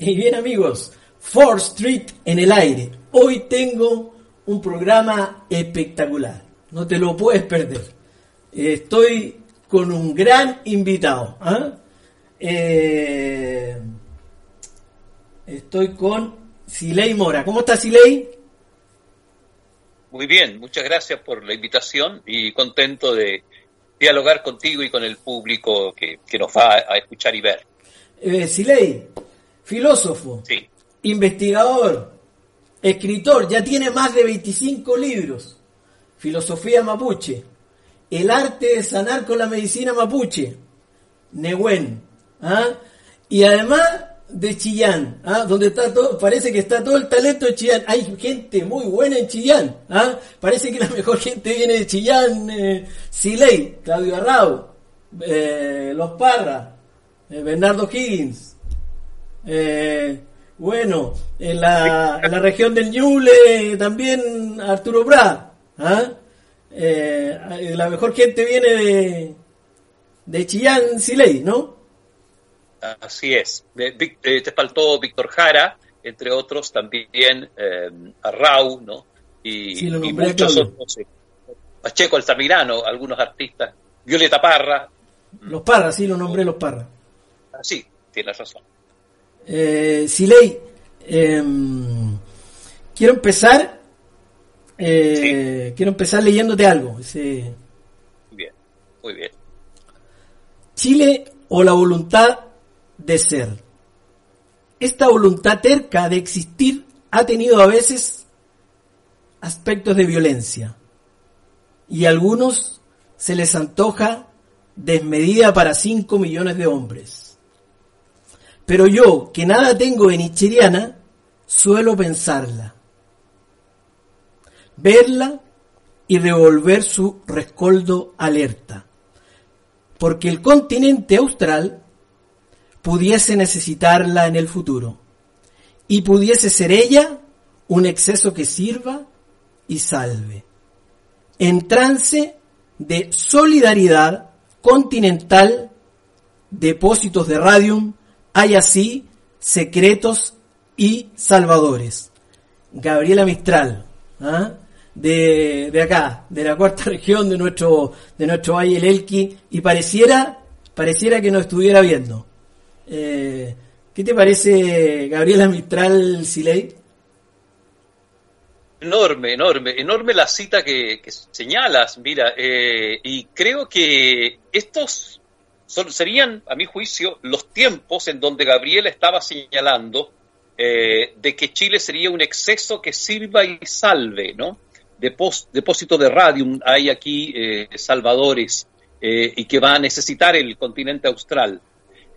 Y bien amigos, 4th Street en el aire. Hoy tengo un programa espectacular. No te lo puedes perder. Estoy con un gran invitado. ¿ah? Eh, estoy con Siley Mora. ¿Cómo está Siley? Muy bien, muchas gracias por la invitación y contento de dialogar contigo y con el público que, que nos va a escuchar y ver. Eh, Siley, filósofo, Sí, investigador, escritor, ya tiene más de 25 libros. Filosofía mapuche, el arte de sanar con la medicina mapuche, Nehuen, ¿ah? y además de Chillán, ¿ah? donde está todo, parece que está todo el talento de Chillán. Hay gente muy buena en Chillán, ¿ah? parece que la mejor gente viene de Chillán, eh, Siley, Claudio Arrau, eh, Los Parra, eh, Bernardo Higgins, eh, bueno, en la, en la región del Ñuble también Arturo Bra. ¿ah? Eh, la mejor gente viene de, de Chillán, Siley, ¿no? así es. Eh, eh, te faltó Víctor Jara, entre otros, también eh, Arrau, ¿no? Y, Sí, muchos otros. Pacheco Altamirano, algunos artistas. Violeta Parra, Los Parras, sí, lo nombré Los Parras. ah, sí, tienes razón. Eh, Siley, em, quiero empezar, eh, quiero empezar leyéndote algo. Bien, muy bien. Chile o la voluntad de ser. Esta voluntad terca de existir ha tenido a veces aspectos de violencia y a algunos se les antoja desmedida para 5 millones de hombres. Pero yo, que nada tengo de nicheriana, suelo pensarla, verla y revolver su rescoldo alerta porque el continente austral pudiese necesitarla en el futuro y pudiese ser ella un exceso que sirva y salve. En trance de solidaridad continental, depósitos de radium, hay así secretos y salvadores. Gabriela Mistral, ¿ah? de, de acá, de la cuarta región de nuestro, de nuestro Valle del Elqui, y pareciera, pareciera que nos estuviera viendo. Eh, ¿Qué te parece, Gabriela Mistral Siley? Enorme, enorme, enorme la cita que, que señalas, mira, eh, y creo que estos son- serían, a mi juicio, los tiempos en donde Gabriela estaba señalando eh, de que Chile sería un exceso que sirva y salve, ¿no? Depós- depósito de radium hay aquí eh, salvadores eh, y que va a necesitar el continente austral.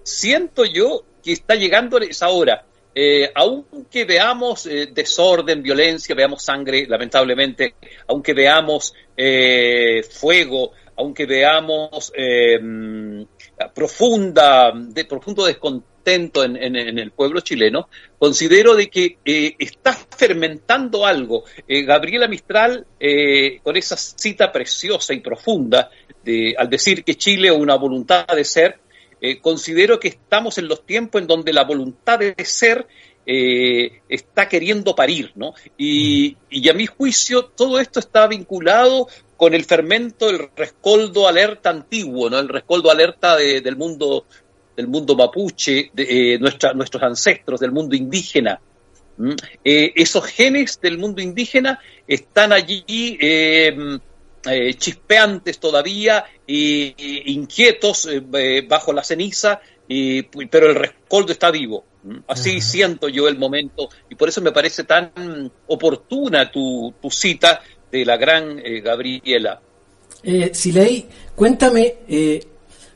Siento yo que está llegando esa hora. Eh, aunque veamos desorden, violencia, veamos sangre, lamentablemente, aunque veamos eh, fuego, aunque veamos profunda, de, profundo descontento en, en- el pueblo chileno, considero de que eh, está fermentando algo. Eh, Gabriela Mistral, eh, con esa cita preciosa y profunda, de, al decir que Chile es una voluntad de ser, eh, considero que estamos en los tiempos en donde la voluntad de ser eh, está queriendo parir, ¿no? Y a mi juicio todo esto está vinculado con el fermento, el rescoldo alerta antiguo, ¿no? El rescoldo alerta de- del mundo del mundo mapuche, de eh, nuestra- nuestros ancestros, del mundo indígena. ¿Mm? Eh, esos genes del mundo indígena están allí eh, eh, chispeantes todavía, inquietos bajo la ceniza, y- pero el rescoldo está vivo. Así siento yo el momento, y por eso me parece tan oportuna tu, tu cita de la gran eh, Gabriela. Eh, Siley, cuéntame, eh,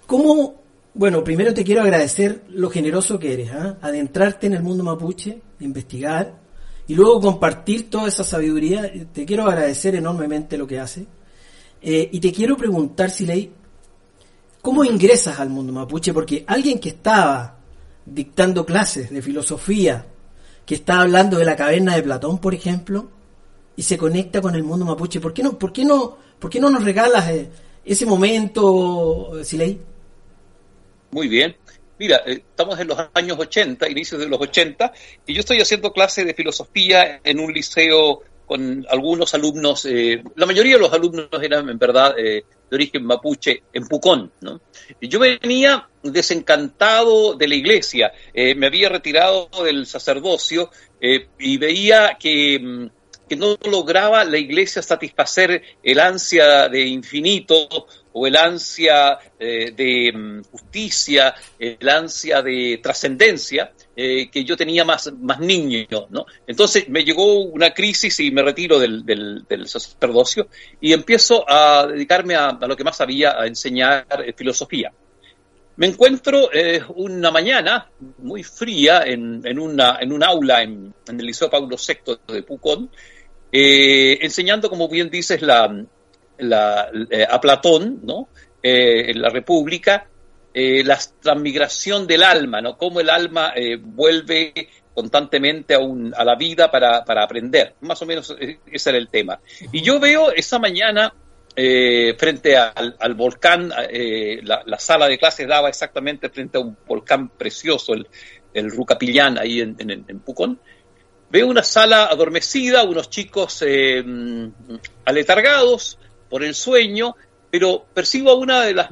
¿cómo Bueno, primero te quiero agradecer lo generoso que eres, ¿ah? adentrarte en el mundo mapuche, investigar y luego compartir toda esa sabiduría. Te quiero agradecer enormemente lo que haces. Eh, y te quiero preguntar, Siley, ¿cómo ingresas al mundo mapuche? Porque alguien que estaba dictando clases de filosofía, que está hablando de la caverna de Platón, por ejemplo, y se conecta con el mundo mapuche, ¿por qué no, por qué no, por qué no nos regalas eh, ese momento, Siley? Muy bien. Mira, eh, estamos en los años 80, inicios de los 80, y yo estoy haciendo clase de filosofía en un liceo con algunos alumnos, eh, la mayoría de los alumnos eran en verdad eh, de origen mapuche, en Pucón. ¿no? Y yo venía desencantado de la iglesia, me había retirado del sacerdocio y veía que mm, que no lograba la iglesia satisfacer el ansia de infinito o el ansia eh, de mm, justicia, el ansia de trascendencia eh, que yo tenía más, más niño. ¿no? Entonces me llegó una crisis y me retiro del, del, sacerdocio y empiezo a dedicarme a, lo que más sabía, a enseñar eh, filosofía. Me encuentro una mañana muy fría en, en, una, en un aula en, en, el Liceo Paulo VI de Pucón, eh, enseñando, como bien dices, la, eh, a Platón, ¿no? Eh, en la República, la transmigración del alma, ¿no? Cómo el alma vuelve constantemente a, un, a la vida para, aprender. Más o menos ese era el tema. Y yo veo esa mañana frente al, volcán, la, la, sala de clases daba exactamente frente a un volcán precioso, el, Rucapillán, ahí en Pucón, Veo una sala adormecida, unos chicos eh, aletargados por el sueño, pero percibo a una de las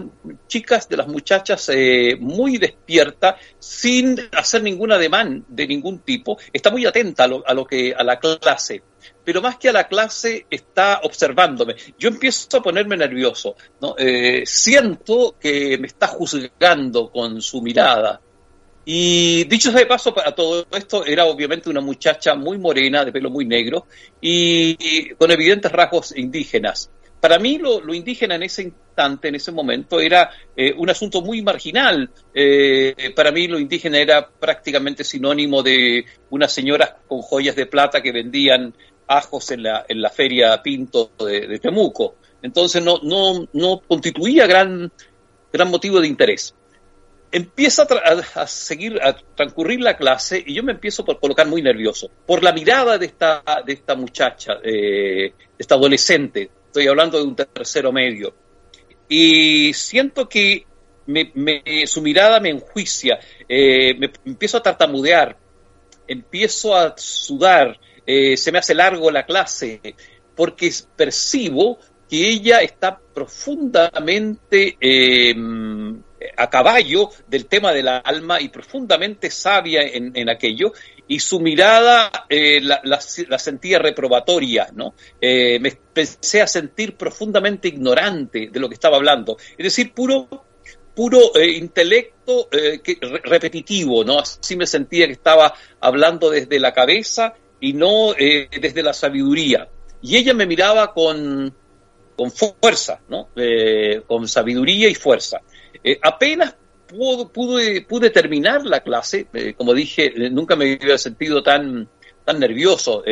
chicas, de las muchachas, eh, muy despierta, sin hacer ningún ademán de ningún tipo. Está muy atenta a lo, a lo, que a la clase, pero más que a la clase está observándome. Yo empiezo a ponerme nervioso, ¿no? Eh, siento que me está juzgando con su mirada. Y dicho sea de paso, para todo esto era obviamente una muchacha muy morena, de pelo muy negro y, con evidentes rasgos indígenas. Para mí lo, indígena en ese instante, en ese momento, era eh, un asunto muy marginal. Eh, para mí lo indígena era prácticamente sinónimo de unas señoras con joyas de plata que vendían ajos en la, en la feria Pinto de, Temuco. Entonces no, no, no constituía gran, gran motivo de interés empieza a, seguir, a transcurrir la clase y yo me empiezo por colocar muy nervioso por la mirada de esta, de esta muchacha, eh, de esta adolescente, estoy hablando de un tercero medio, y siento que su mirada me enjuicia, eh, me empiezo a tartamudear, empiezo a sudar, eh, se me hace largo la clase, porque percibo que ella está profundamente a caballo del tema del alma y profundamente sabia en, aquello, y su mirada eh, la, sentía reprobatoria, ¿no? Eh, me empecé a sentir profundamente ignorante de lo que estaba hablando, es decir, puro puro eh, intelecto repetitivo, ¿no? Así me sentía que estaba hablando desde la cabeza y no desde la sabiduría. Y ella me miraba con, con fuerza, ¿no? con sabiduría y fuerza. Eh, apenas pude, terminar la clase, eh, como dije, eh, nunca me había sentido tan, tan nervioso,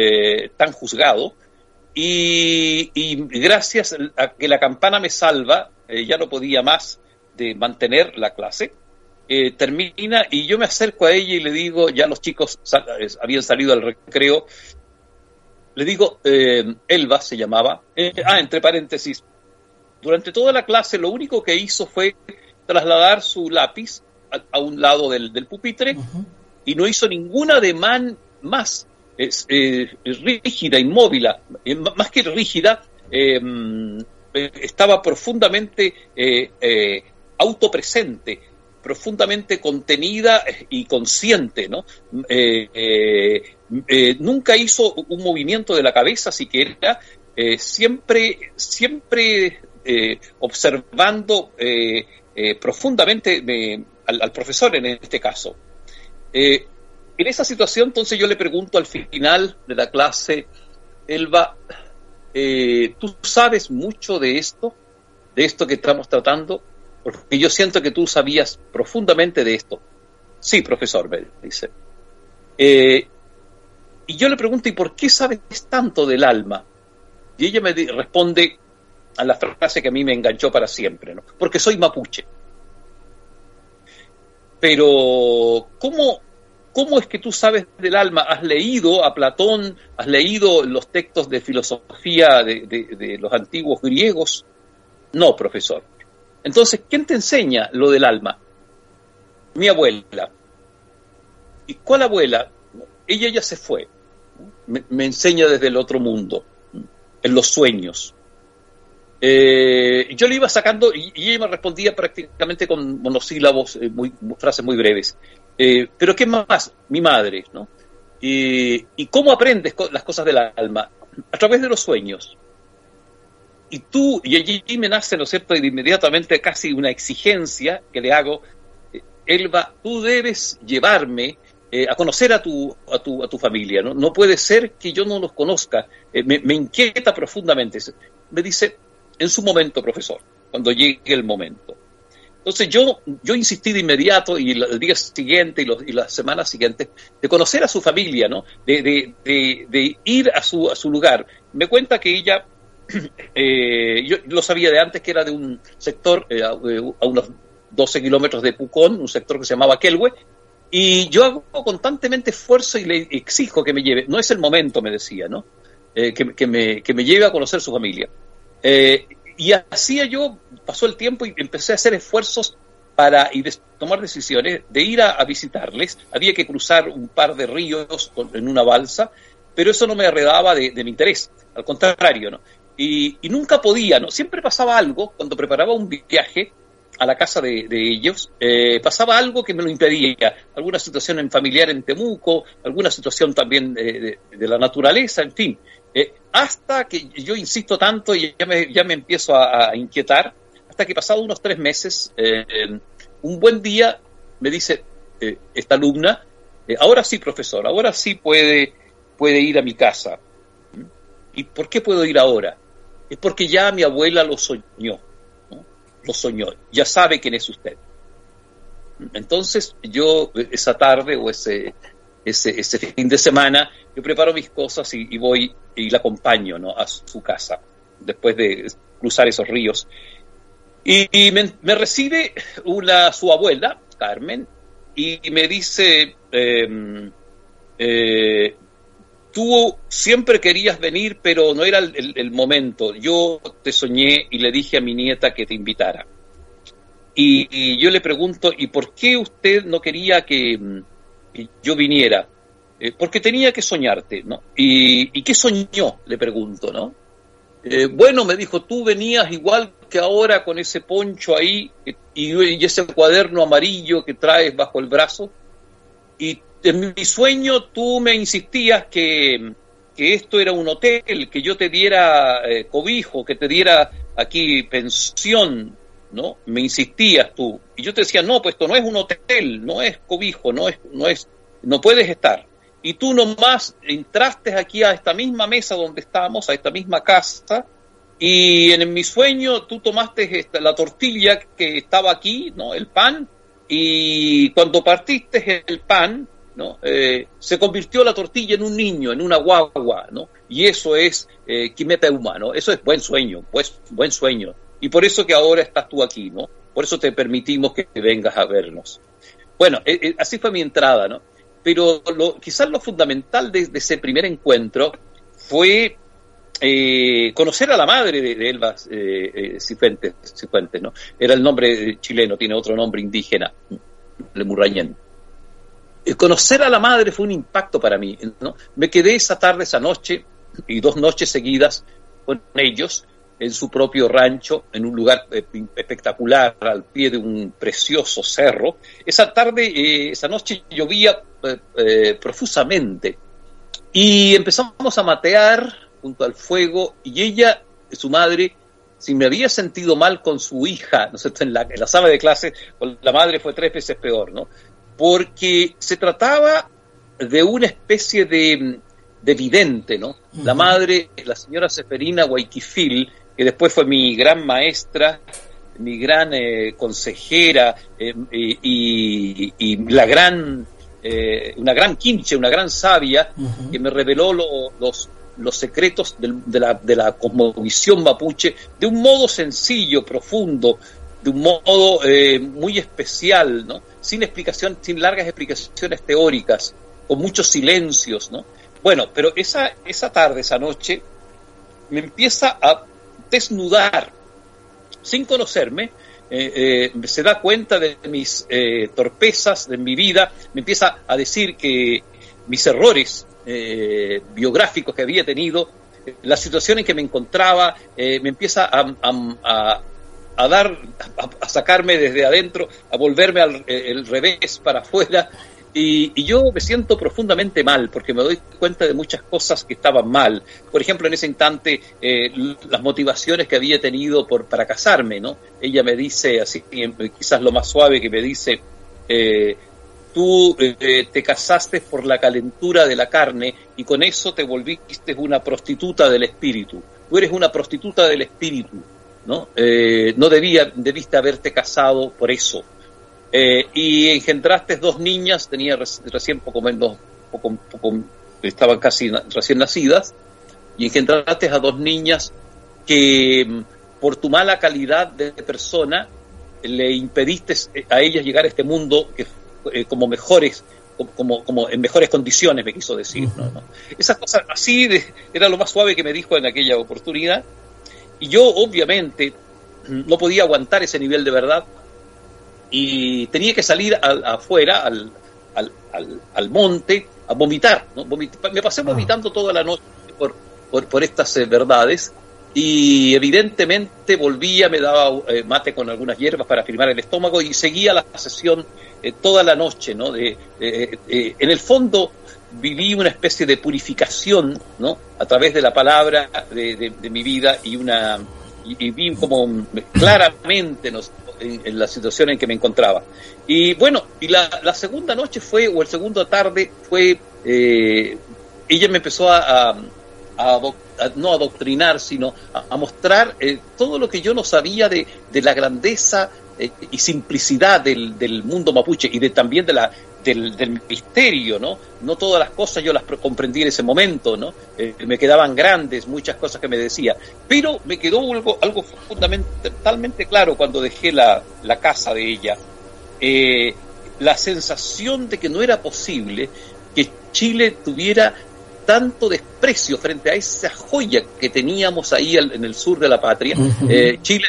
tan juzgado, y, gracias a que la campana me salva, ya no podía más de mantener la clase, termina y yo me acerco a ella y le digo, ya los chicos habían salido al recreo, le digo, Elba se llamaba, ah, entre paréntesis, durante toda la clase lo único que hizo fue trasladar su lápiz a, un lado del, pupitre y no hizo ningún ademán más. Es, rígida, inmóvil, eh, más que rígida, eh, estaba profundamente eh, autopresente, profundamente contenida y consciente, ¿no? nunca hizo un movimiento de la cabeza siquiera, siempre, siempre observando eh, profundamente al, profesor en este caso. Eh, en esa situación, entonces yo le pregunto al final de la clase, Elba, eh, ¿tú sabes mucho de esto? ¿De esto que estamos tratando? porque yo siento que tú sabías profundamente de esto. Sí, profesor, me dice. Eh, y yo le pregunto, ¿y por qué sabes tanto del alma? Y ella me responde a la frase que a mí me enganchó para siempre, ¿no? Porque soy mapuche. Pero, ¿cómo, ¿cómo es que tú sabes del alma? ¿Has leído a Platón? ¿Has leído los textos de filosofía de, los antiguos griegos? No, profesor. Entonces, ¿quién te enseña lo del alma? Mi abuela. ¿Y cuál abuela? Ella ya se fue. Me enseña desde el otro mundo, en los sueños. Eh, yo le iba sacando y, y ella me respondía prácticamente con monosílabos, eh, frases muy breves. Eh, pero ¿qué más? Mi madre, ¿no? ¿Y cómo aprendes co- las cosas del alma? A través de los sueños. Y tú, y allí me nace, ¿no es cierto?, inmediatamente casi una exigencia que le hago, Elba, tú debes llevarme a conocer a tu, familia, ¿no? No puede ser que yo no los conozca, me, me inquieta profundamente. Me dice, en su momento, profesor, cuando llegue el momento. Entonces yo, yo insistí de inmediato y el, día siguiente y, los, y las semanas siguientes de conocer a su familia, ¿no? De, de, de, ir a su, a su lugar. Me cuenta que ella, eh, yo lo sabía de antes que era de un sector eh, a, a unos 12 kilómetros de Pucón, un sector que se llamaba Kelwe, y yo hago constantemente esfuerzo y le exijo que me lleve. No es el momento, me decía, ¿no? Eh, que, me, que me lleve a conocer su familia. Eh, y hacía yo, pasó el tiempo y empecé a hacer esfuerzos para y tomar decisiones de ir a, visitarles. Había que cruzar un par de ríos en una balsa, pero eso no me arredaba de, mi interés, al contrario, ¿no? Y, nunca podía, ¿no? Siempre pasaba algo cuando preparaba un viaje a la casa de, ellos, eh, pasaba algo que me lo impedía, alguna situación en familiar en Temuco, alguna situación también de la naturaleza, en fin. Eh, hasta que yo insisto tanto y ya me, ya me empiezo a, inquietar, hasta que pasado unos tres meses, eh, un buen día me dice eh, esta alumna, ahora sí, profesor, ahora sí puede, puede ir a mi casa. ¿Y por qué puedo ir ahora? Es porque ya mi abuela lo soñó, lo soñó, ya sabe quién es usted. Entonces yo esa tarde o ese, ese, fin de semana, yo preparo mis cosas y, voy y la acompaño ¿no? a su casa, después de cruzar esos ríos. Y, me, recibe una, su abuela, Carmen, y me dice, eh, eh, tú siempre querías venir, pero no era el, momento. Yo te soñé y le dije a mi nieta que te invitara. Y yo le pregunto, ¿y por qué usted no quería que, yo viniera? Eh, porque tenía que soñarte, ¿no? ¿Y, ¿Y, qué soñó? Le pregunto, ¿no? Eh, bueno, me dijo, tú venías igual que ahora con ese poncho ahí y, y, ese cuaderno amarillo que traes bajo el brazo. Y en mi sueño tú me insistías que, que esto era un hotel, que yo te diera eh, cobijo, que te diera aquí pensión, ¿no? Me insistías tú. Y yo te decía, no, pues esto no es un hotel, no es cobijo, no es, no es, no puedes estar y tú nomás entraste aquí a esta misma mesa donde estábamos, a esta misma casa, y en mi sueño tú tomaste esta, la tortilla que estaba aquí, ¿no? El pan, y cuando partiste el pan, ¿no? Eh, se convirtió la tortilla en un niño, en una guagua, ¿no? Y eso es eh, quimeta humano, eso es buen sueño, pues buen sueño. Y por eso que ahora estás tú aquí, ¿no? Por eso te permitimos que vengas a vernos. Bueno, eh, así fue mi entrada, ¿no? pero lo, quizás lo fundamental de, ese primer encuentro fue eh, conocer a la madre de, de Elba eh, eh, Cifuentes, ¿no? Era el nombre chileno, tiene otro nombre indígena, Lemurrañén. conocer a la madre fue un impacto para mí, ¿no? Me quedé esa tarde, esa noche, y dos noches seguidas con ellos, en su propio rancho, en un lugar eh, espectacular, al pie de un precioso cerro. Esa tarde, eh, esa noche llovía eh, profusamente y empezamos a matear junto al fuego y ella, su madre, si me había sentido mal con su hija, ¿no sé, en, la, en la sala de clase, con la madre fue tres veces peor, ¿no? Porque se trataba de una especie de, de vidente, ¿no? Uh -huh. La madre, la señora Seferina Guayquifil, que después fue mi gran maestra, mi gran eh, consejera eh, y, y la gran eh, una gran quinche, una gran sabia, que me reveló lo- los, los secretos de, la, de la cosmovisión mapuche de un modo sencillo, profundo, de un modo muy especial, ¿no? sin explicación, sin largas explicaciones teóricas, con muchos silencios. ¿no? Bueno, pero esa, esa tarde, esa noche, me empieza a desnudar, sin conocerme, eh, eh, se da cuenta de mis eh, torpezas de mi vida, me empieza a decir que mis errores biográficos que había tenido, la situación en que me encontraba, me empieza a, a- a- dar, a, sacarme desde adentro, a volverme al el revés para afuera. Y, y yo me siento profundamente mal porque me doy cuenta de muchas cosas que estaban mal. Por ejemplo, en ese instante, eh, las motivaciones que había tenido por, para casarme, ¿no? Ella me dice, así eh, quizás lo más suave que me dice, eh, tú eh, te casaste por la calentura de la carne y con eso te volviste una prostituta del espíritu. Tú eres una prostituta del espíritu, ¿no? Eh, no debía, debiste haberte casado por eso. Eh, y engendraste dos niñas, tenía reci- recién poco menos, poco, poco- estaban casi recién nacidas, y engendraste a dos niñas que mm, por tu mala calidad de persona le impediste a ellas llegar a este mundo que eh, como mejores como- como, en mejores condiciones me quiso decir esas cosas así de- era lo más suave que me dijo en aquella oportunidad. Y yo obviamente no podía aguantar ese nivel de verdad y tenía que salir al- afuera al, al, al, monte a vomitar ¿no? Vomit- me pasé Ah. vomitando toda la noche por, por, por estas eh, verdades y evidentemente volvía, me daba eh, mate con algunas hierbas para firmar el estómago y seguía la sesión eh, toda la noche, ¿no? De, en el fondo viví una especie de purificación, ¿no? A través de la palabra de, de- de mi vida y una y, y vi como claramente ¿no? En, en la situación en que me encontraba. Y bueno, y la, segunda noche fue, o el segundo tarde fue, eh, ella me empezó a, a, a no adoctrinar, sino a, a mostrar eh, todo lo que yo no sabía de, de la grandeza eh, y simplicidad del, del mundo mapuche y de, también de la, del, del misterio, ¿no? No todas las cosas yo las comprendí en ese momento, ¿no? Eh, me quedaban grandes muchas cosas que me decía, pero me quedó algo, algo fundamentalmente claro cuando dejé la, la casa de ella. Eh, la sensación de que no era posible que Chile tuviera tanto desprecio frente a esa joya que teníamos ahí en el sur de la patria. Eh, Chile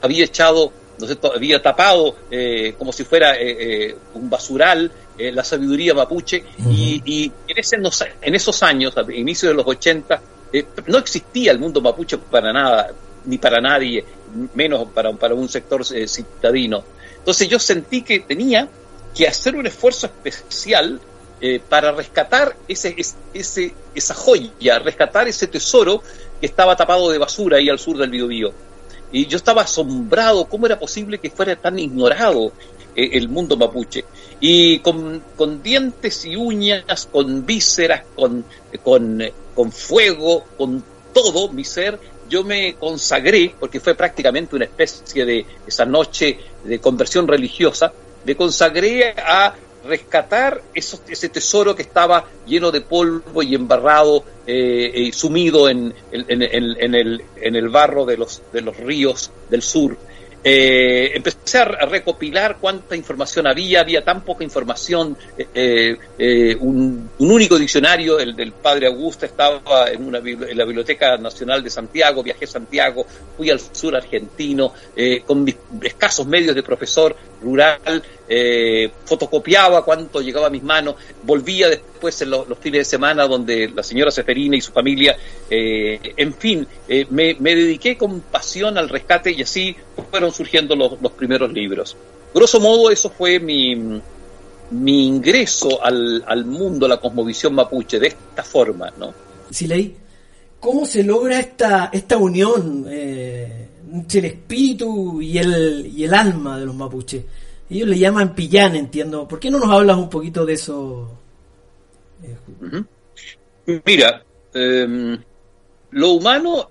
había echado, no sé, to- había tapado eh, como si fuera eh, eh, un basural eh, la sabiduría mapuche y, y en, ese, en esos años, a inicio de los 80, eh, no existía el mundo mapuche para nada, ni para nadie, menos para, para un sector citadino. Entonces yo sentí que tenía que hacer un esfuerzo especial eh, para rescatar ese, es- ese, esa joya, rescatar ese tesoro que estaba tapado de basura ahí al sur del Biobío. Y yo estaba asombrado cómo era posible que fuera tan ignorado eh, el mundo mapuche. Y con, dientes y uñas, con vísceras, con, con, eh, con fuego, con todo mi ser, yo me consagré, porque fue prácticamente una especie de esa noche de conversión religiosa, me consagré a rescatar ese tesoro que estaba lleno de polvo y embarrado eh, sumido en, el, en el barro de los, de los ríos del sur. Eh, empecé a, recopilar cuánta información había, había tan poca información, eh, eh, un, un único diccionario, el del padre Augusto, estaba en, una, en la Biblioteca Nacional de Santiago, viajé a Santiago, fui al sur argentino, eh, con mis escasos medios de profesor rural, eh, fotocopiaba cuánto llegaba a mis manos, volvía después en lo- los fines de semana donde la señora Seferina y su familia, eh, en fin, eh, me, dediqué con pasión al rescate y así fueron surgiendo los, los primeros libros. Grosso modo, eso fue mi, ingreso al, mundo, a la cosmovisión mapuche, de esta forma, ¿no? Silei, ¿cómo se logra esta, esta unión entre el espíritu y el, y el alma de los mapuches? Ellos le llaman pillán, entiendo. ¿Por qué no nos hablas un poquito de eso? Mira, eh, lo humano,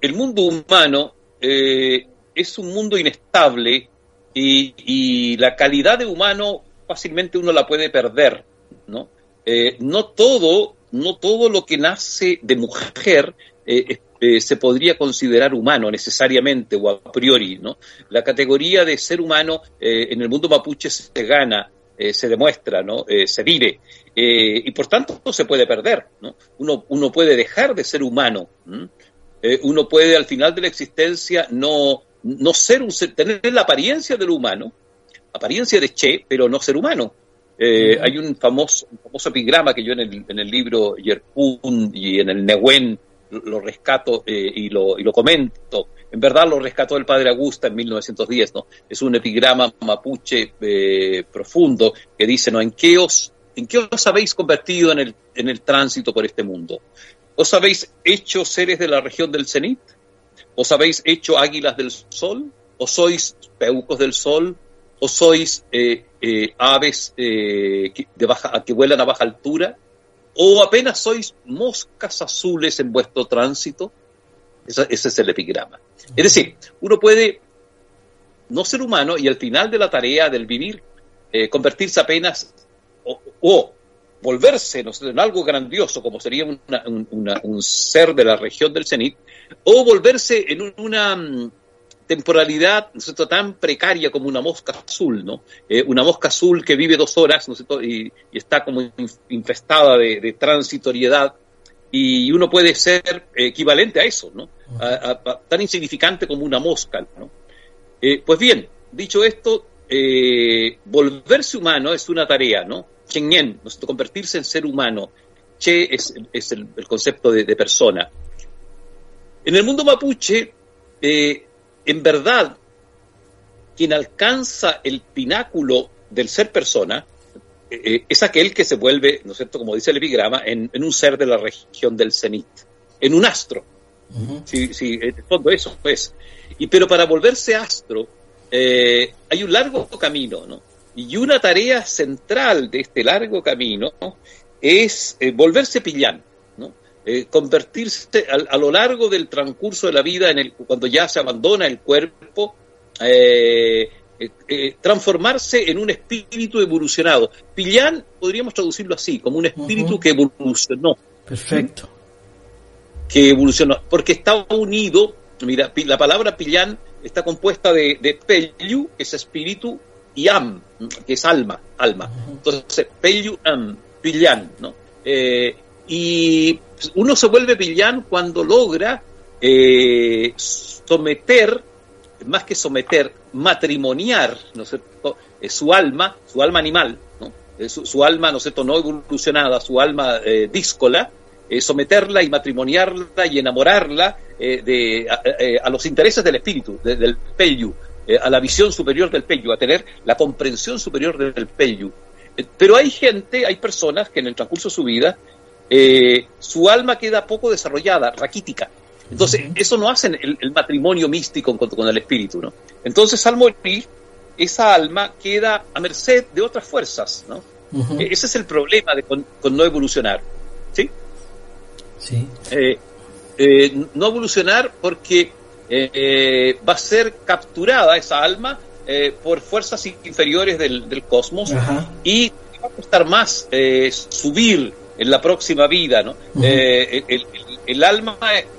el mundo humano, eh, es un mundo inestable y, y la calidad de humano fácilmente uno la puede perder, ¿no? Eh, no todo, no todo lo que nace de mujer eh, eh, se podría considerar humano necesariamente o a priori, ¿no? La categoría de ser humano eh, en el mundo mapuche se gana, eh, se demuestra, ¿no? Se vive y por tanto se puede perder, ¿no? Uno, uno puede dejar de ser humano, uno puede al final de la existencia no, no ser un ser, tener la apariencia del humano, apariencia de Che, pero no ser humano. Eh, Hay un famoso, un famoso epigrama que yo en el, en el libro Yerpun y en el Nehuen lo, rescato eh, y, lo, y lo comento. En verdad lo rescató el padre Augusta en 1910, ¿no? Es un epigrama mapuche eh, profundo que dice, ¿no? ¿En qué os, en qué os habéis convertido en el, en el tránsito por este mundo? ¿Os habéis hecho seres de la región del cenit? ¿Os habéis hecho águilas del sol? ¿O sois peucos del sol? ¿O sois eh, aves que vuelan a baja altura? ¿O apenas sois moscas azules en vuestro tránsito? Ese es el epigrama. Es decir, uno puede no ser humano y al final de la tarea del vivir eh, convertirse apenas o, volverse no sé, en algo grandioso como sería una- un, ser de la región del cenit o volverse en un- una mm, temporalidad ¿no es cierto? tan precaria como una mosca azul, ¿no? Eh, una mosca azul que vive dos horas ¿no es cierto? y, y está como inf- infestada de, de transitoriedad y uno puede ser equivalente a eso, ¿no? A- a- a- tan insignificante como una mosca, ¿no? Eh, pues bien, dicho esto, eh, volverse humano es una tarea, ¿no? Chenyen, ¿no convertirse en ser humano. Che es, es el, el concepto de, de persona. En el mundo mapuche, eh, en verdad, quien alcanza el pináculo del ser persona eh, eh, es aquel que se vuelve, ¿no es cierto?, como dice el epigrama, en, en un ser de la región del cenit, en un astro. Sí, sí, en el fondo eso es. Y pero para volverse astro eh, hay un largo camino, ¿no? Y una tarea central de este largo camino ¿no? es eh, volverse pillán. Eh, convertirse al- a, lo largo del transcurso de la vida, en el, cuando ya se abandona el cuerpo, eh, eh, transformarse en un espíritu evolucionado. Pillán podríamos traducirlo así, como un espíritu que evolucionó Perfecto. que evolucionó, porque está unido, mira, la palabra pillán está compuesta de, de pellu, que es espíritu, y am, que es alma, alma. Entonces, pellu, am, pillán, ¿no? Eh, y uno se vuelve pillán cuando logra eh, someter, más que someter, matrimoniar, ¿no es cierto?, Eh, su alma, su alma animal, ¿no? Eh, su, alma, ¿no es cierto?, no evolucionada, su alma díscola, someterla y matrimoniarla y enamorarla de, a, los intereses del espíritu, de- del Pelyu, eh, a la visión superior del Pelyu, a tener la comprensión superior del Pelyu. Eh, pero hay gente, hay personas que en el transcurso de su vida, eh, su alma queda poco desarrollada, raquítica. Entonces, eso no hace el, el matrimonio místico con, con el espíritu, ¿no? Entonces, al morir, esa alma queda a merced de otras fuerzas, ¿no? Eh, Ese es el problema de con, con no evolucionar, ¿sí? Sí. eh, eh, no evolucionar porque eh, va a ser capturada esa alma por fuerzas inferiores del, del cosmos Ajá. y va a costar más subir en la próxima vida, ¿no? Eh, el, el- el alma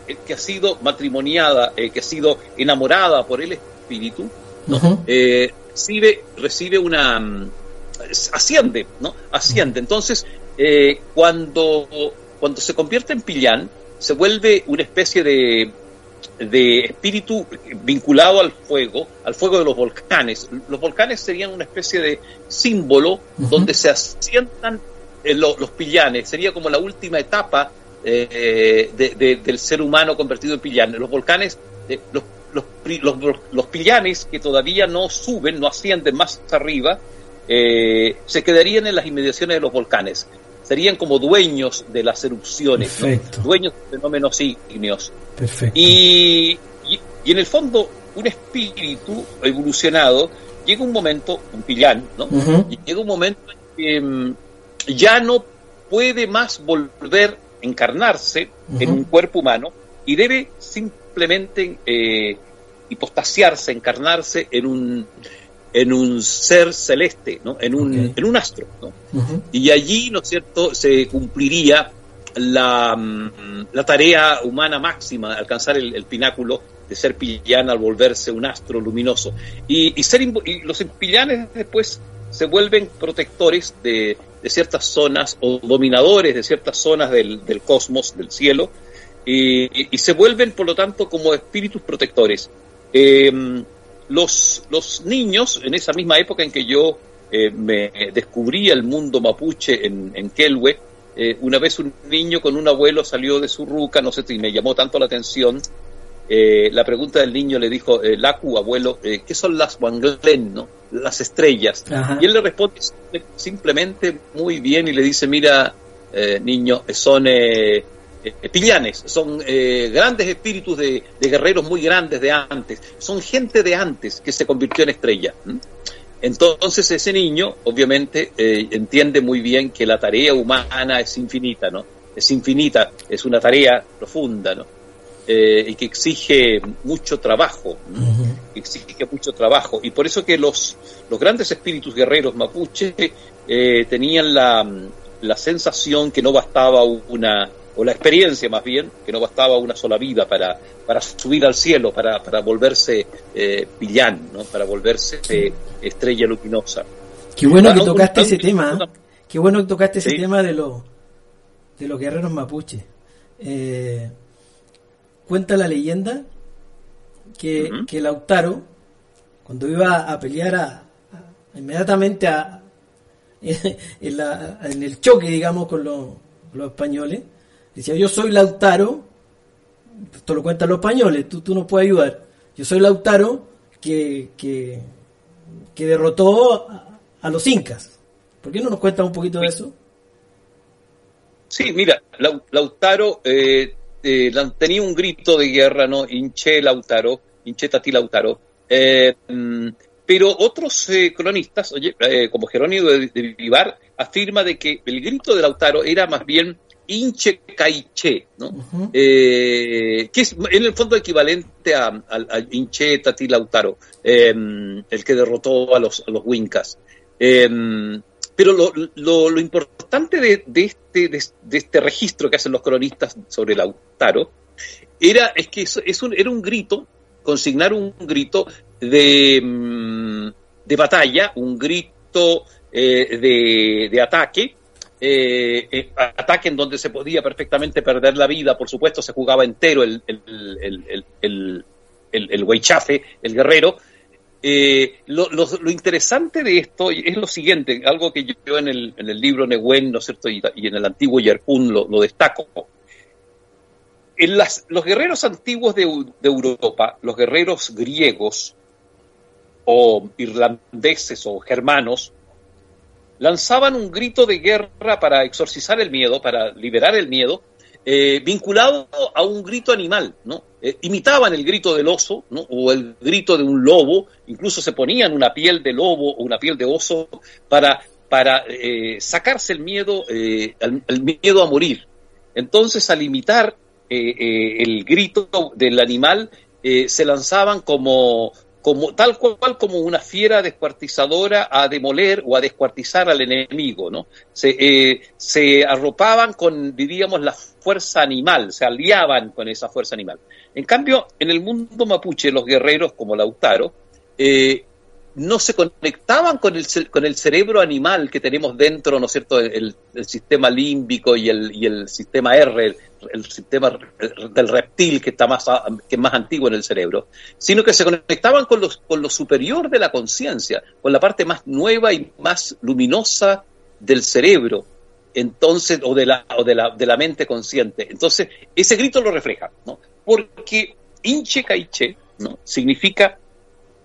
eh, que ha sido matrimoniada, eh, que ha sido enamorada por el espíritu. Eh, recibe, recibe una mm, asciende, ¿no? Asciende. Entonces, cuando, cuando se convierte en pillán, se vuelve una especie de, de espíritu vinculado al fuego, al fuego de los volcanes. Los volcanes serían una especie de símbolo donde se asientan eh, lo- los pillanes. Sería como la última etapa eh, de- de- del ser humano convertido en pillán. Los volcanes, eh, los, los, los, los pillanes que todavía no suben, no ascienden más arriba, eh, se quedarían en las inmediaciones de los volcanes. Serían como dueños de las erupciones, ¿no? Dueños de fenómenos ígneos. Perfecto. Y, y, y en el fondo, un espíritu evolucionado, llega un momento, un pillán, ¿no? Ujú. Y llega un momento en que mm, ya no puede más volver a encarnarse en un cuerpo humano y debe simplemente eh, hipostasiarse, encarnarse en un, en un ser celeste, ¿no? en, un, en un astro. ¿no? Y allí, ¿no es cierto?, se cumpliría la, mm, la tarea humana máxima, alcanzar el, el pináculo de ser pillán al volverse un astro luminoso. Y, y ser y los pillanes después se vuelven protectores de, de ciertas zonas o dominadores de ciertas zonas del, del cosmos, del cielo, y, y- se vuelven, por lo tanto, como espíritus protectores. Eh, los, los niños, en esa misma época en que yo eh, me descubrí el mundo mapuche en, en Kelwe, eh, una vez un niño con un abuelo salió de su ruca, no sé si me llamó tanto la atención. Eh, la pregunta del niño le dijo, eh, Laku, abuelo, eh, ¿qué son las Wanglen, no? Las estrellas. Ajá. Y él le responde simplemente muy bien y le dice, mira, niño, son pillanes, son eh, grandes espíritus de, de guerreros muy grandes de antes, son gente de antes que se convirtió en estrella. Entonces ese niño, obviamente, entiende muy bien que la tarea humana es infinita, ¿no? Es infinita, es una tarea profunda, ¿no? Eh, y que exige mucho trabajo, exige mucho trabajo. Y por eso que los, los grandes espíritus guerreros mapuche eh, tenían la, la sensación que no bastaba una, o la experiencia más bien, que no bastaba una sola vida para, para subir al cielo, para, para volverse eh, pillán, ¿no? para volverse eh, estrella luminosa. Qué bueno que tocaste ese tema. Qué bueno que tocaste ese tema de los de los guerreros mapuche. Eh, cuenta la leyenda que, que Lautaro, cuando iba a pelear a, a- inmediatamente a, en, la- en el choque, digamos, con los, los españoles, decía, yo soy Lautaro, esto lo cuentan los españoles, tú, tú no puedes ayudar, yo soy Lautaro que, que, que derrotó a, a los incas. ¿Por qué no nos cuentas un poquito de eso? Sí, mira, Lau- Lautaro eh, eh, tenía un grito de guerra, ¿no? Hinché Lautaro, hinché Tati Lautaro. Eh, mm, pero otros eh, cronistas, oye, eh, como Jerónimo de, de Vivar, afirma de que el grito de Lautaro era más bien hinche caiché, ¿no? Eh, que es en el fondo equivalente a, al al hinché Tati Lautaro, eh, el que derrotó a los, a los Wincas. Pero lo, lo, importante de, de este, de, de este registro que hacen los cronistas sobre Lautaro era es que es, es un, era un grito, consignar un grito de, mm, de batalla, un grito eh, de, de ataque, eh, eh, ataque en donde se podía perfectamente perder la vida, por supuesto se jugaba entero el, el, el, el, el, el guerrero, eh, lo, interesante de esto es lo siguiente, algo que yo en el, en el libro Nehuen, ¿no es cierto? Y, y en el antiguo Yerkun lo, lo destaco. En las, los guerreros antiguos de, de, Europa, los guerreros griegos o irlandeses o germanos, lanzaban un grito de guerra para exorcizar el miedo, para liberar el miedo, eh, vinculado a un grito animal, ¿no? Eh, imitaban el grito del oso, ¿no? O el grito de un lobo, incluso se ponían una piel de lobo o una piel de oso para, eh, sacarse el miedo, el, miedo a morir. Entonces, al imitar el grito del animal, se lanzaban como, como tal cual como una fiera descuartizadora a demoler o a descuartizar al enemigo, ¿no? Se, eh, se arropaban con, diríamos, la fuerza animal, se aliaban con esa fuerza animal. En cambio, en el mundo mapuche, los guerreros como Lautaro, eh, no se conectaban con el, con el cerebro animal que tenemos dentro, ¿no es cierto?, el, el sistema límbico y el, y el sistema R, el, sistema del reptil que está más, que es más antiguo en el cerebro, sino que se conectaban con, los, con lo superior de la conciencia, con la parte más nueva y más luminosa del cerebro, entonces, o de la, o de la, de la mente consciente. Entonces, ese grito lo refleja, ¿no? Porque Inche Caiche, ¿no? Significa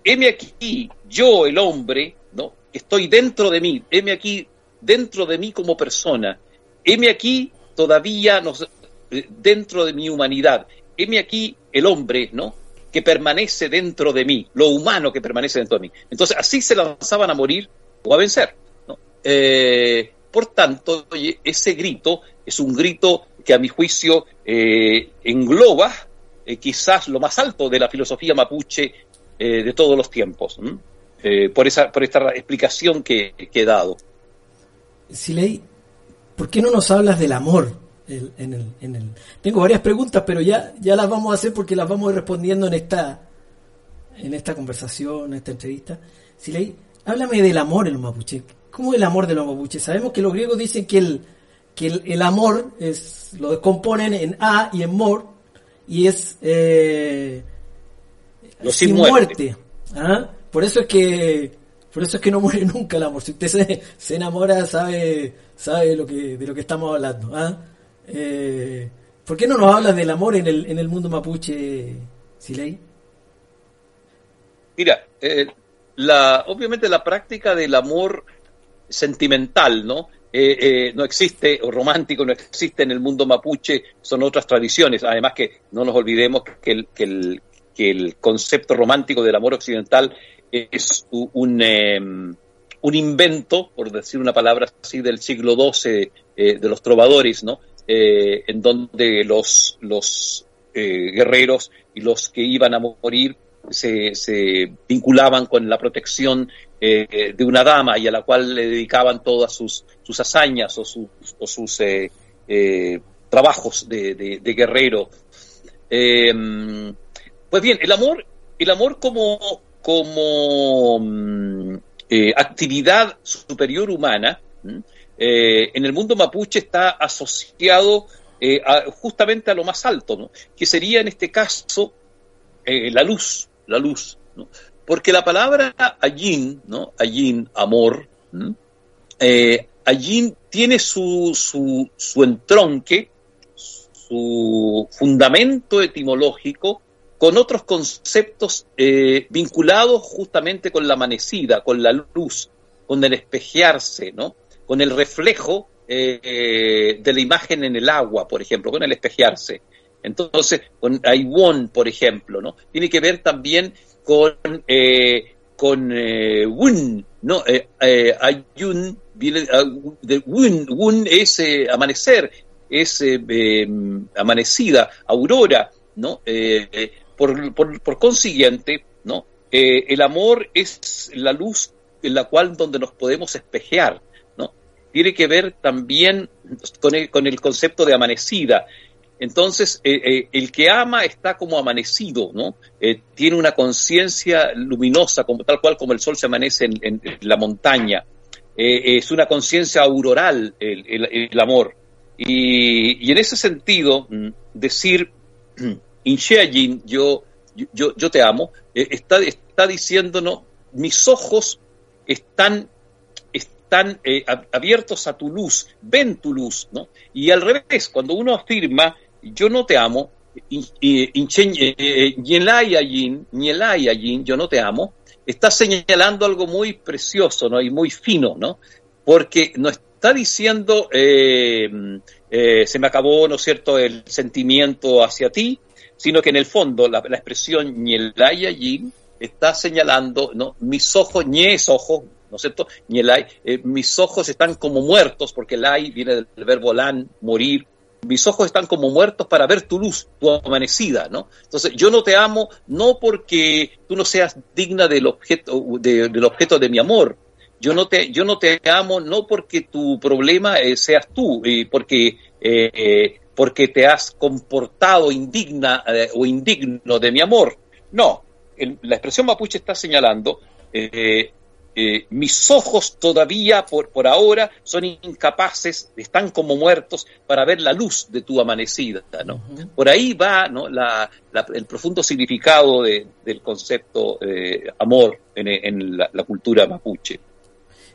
heme aquí, yo, el hombre, ¿no? Estoy dentro de mí, heme aquí, dentro de mí como persona, heme aquí todavía nos, dentro de mi humanidad, heme aquí el hombre, ¿no? Que permanece dentro de mí, lo humano que permanece dentro de mí. Entonces, así se lanzaban a morir o a vencer, ¿no? Eh, por tanto, ese grito es un grito que a mi juicio eh, engloba eh, quizás lo más alto de la filosofía mapuche eh, de todos los tiempos. Eh, por, esa, por esta explicación que, que he dado. Silei, ¿por qué no nos hablas del amor? En el, en el- Tengo varias preguntas, pero ya, ya las vamos a hacer porque las vamos a ir respondiendo en esta, en esta conversación, en esta entrevista. Silei, háblame del amor en los mapuches. ¿Cómo es el amor de los mapuches? Sabemos que los griegos dicen que el, que el amor es, lo descomponen en a y en mor, y es eh, Sin muerte. ¿ah? Por eso es que por eso es que no muere nunca el amor. Si usted se, se enamora, sabe sabe lo que de lo que estamos hablando. ¿ah? Eh, ¿Por qué no nos hablas del amor en el, en el mundo mapuche, Silei? Mira, eh, la, obviamente la práctica del amor sentimental, ¿no? Eh, eh, no existe, o romántico, no existe en el mundo mapuche, son otras tradiciones. Además que no nos olvidemos que el, que el, que el concepto romántico del amor occidental es un, eh, un invento, por decir una palabra así, del siglo XII eh, de los trovadores, ¿no? Eh, en donde los, los eh, guerreros y los que iban a morir se, se vinculaban con la protección de una dama y a la cual le dedicaban todas sus, sus hazañas o sus, o sus trabajos de, guerrero. Pues bien, el amor, el amor como, como mm, eh, actividad superior humana, eh, en el mundo mapuche está asociado eh, justamente a lo más alto, ¿no? que sería en este caso la luz, la luz, ¿no? Porque la palabra allín, ¿no? Allín, amor, allín tiene su, su, su entronque, su fundamento etimológico con otros conceptos eh, vinculados justamente con la amanecida, con la luz, con el espejearse, ¿no? Con el reflejo eh, de la imagen en el agua, por ejemplo, con el espejearse. Entonces, con Aiwon, por ejemplo, ¿no? Tiene que ver también con, eh, con eh, Wun, ¿no? Ayun viene ah, de Wun, Wun es amanecer, es eh, amanecida, aurora, ¿no? Por, consiguiente, ¿no? Eh, el amor es la luz en la cual donde nos podemos espejear, ¿no? Tiene que ver también con el, con el concepto de amanecida. Entonces, eh, eh, el que ama está como amanecido, ¿no? Tiene una conciencia luminosa, como, tal cual como el sol se amanece en, la montaña. Es una conciencia auroral el, el- amor. Y, y en ese sentido, mm, decir, Incheajin, yo, yo, yo te amo, eh, está, está diciéndonos, mis ojos están están eh, ab- abiertos a tu luz, ven tu luz, ¿no? Y al revés, cuando uno afirma, yo no te amo, yo no te amo, está señalando algo muy precioso, ¿no? Y muy fino, ¿no? Porque no está diciendo, eh, eh, se me acabó, ¿no es cierto?, el sentimiento hacia ti, sino que en el fondo la, la expresión ñelay allín está señalando, ¿no? Mis ojos, ñes ojos, ¿no es cierto? Ñelay, eh, mis ojos están como muertos, porque lay viene del verbo lan, morir. Mis ojos están como muertos para ver tu luz, tu amanecida, ¿no? Entonces, yo no te amo no porque tú no seas digna del objeto, de- del objeto de mi amor. Yo no te, yo no te amo no porque tu problema eh, seas tú, eh, porque, eh, eh, porque te has comportado indigna eh, o indigno de mi amor. No, el- la expresión mapuche está señalando eh, eh, mis ojos todavía por, por ahora son incapaces, están como muertos para ver la luz de tu amanecida. ¿no? Por ahí va ¿no? la, la- el profundo significado de- del concepto amor en, en la, la cultura mapuche.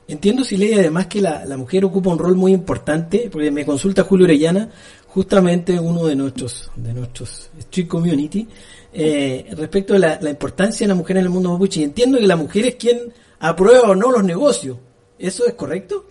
Entiendo, Silei, además que la, la mujer ocupa un rol muy importante, porque me consulta Julio Orellana, justamente uno de nuestros, de nuestros Street Community, eh, respecto de la, la importancia de la mujer en el mundo mapuche. Y entiendo que la mujer es quien aprueba o no los negocios. ¿Eso es correcto?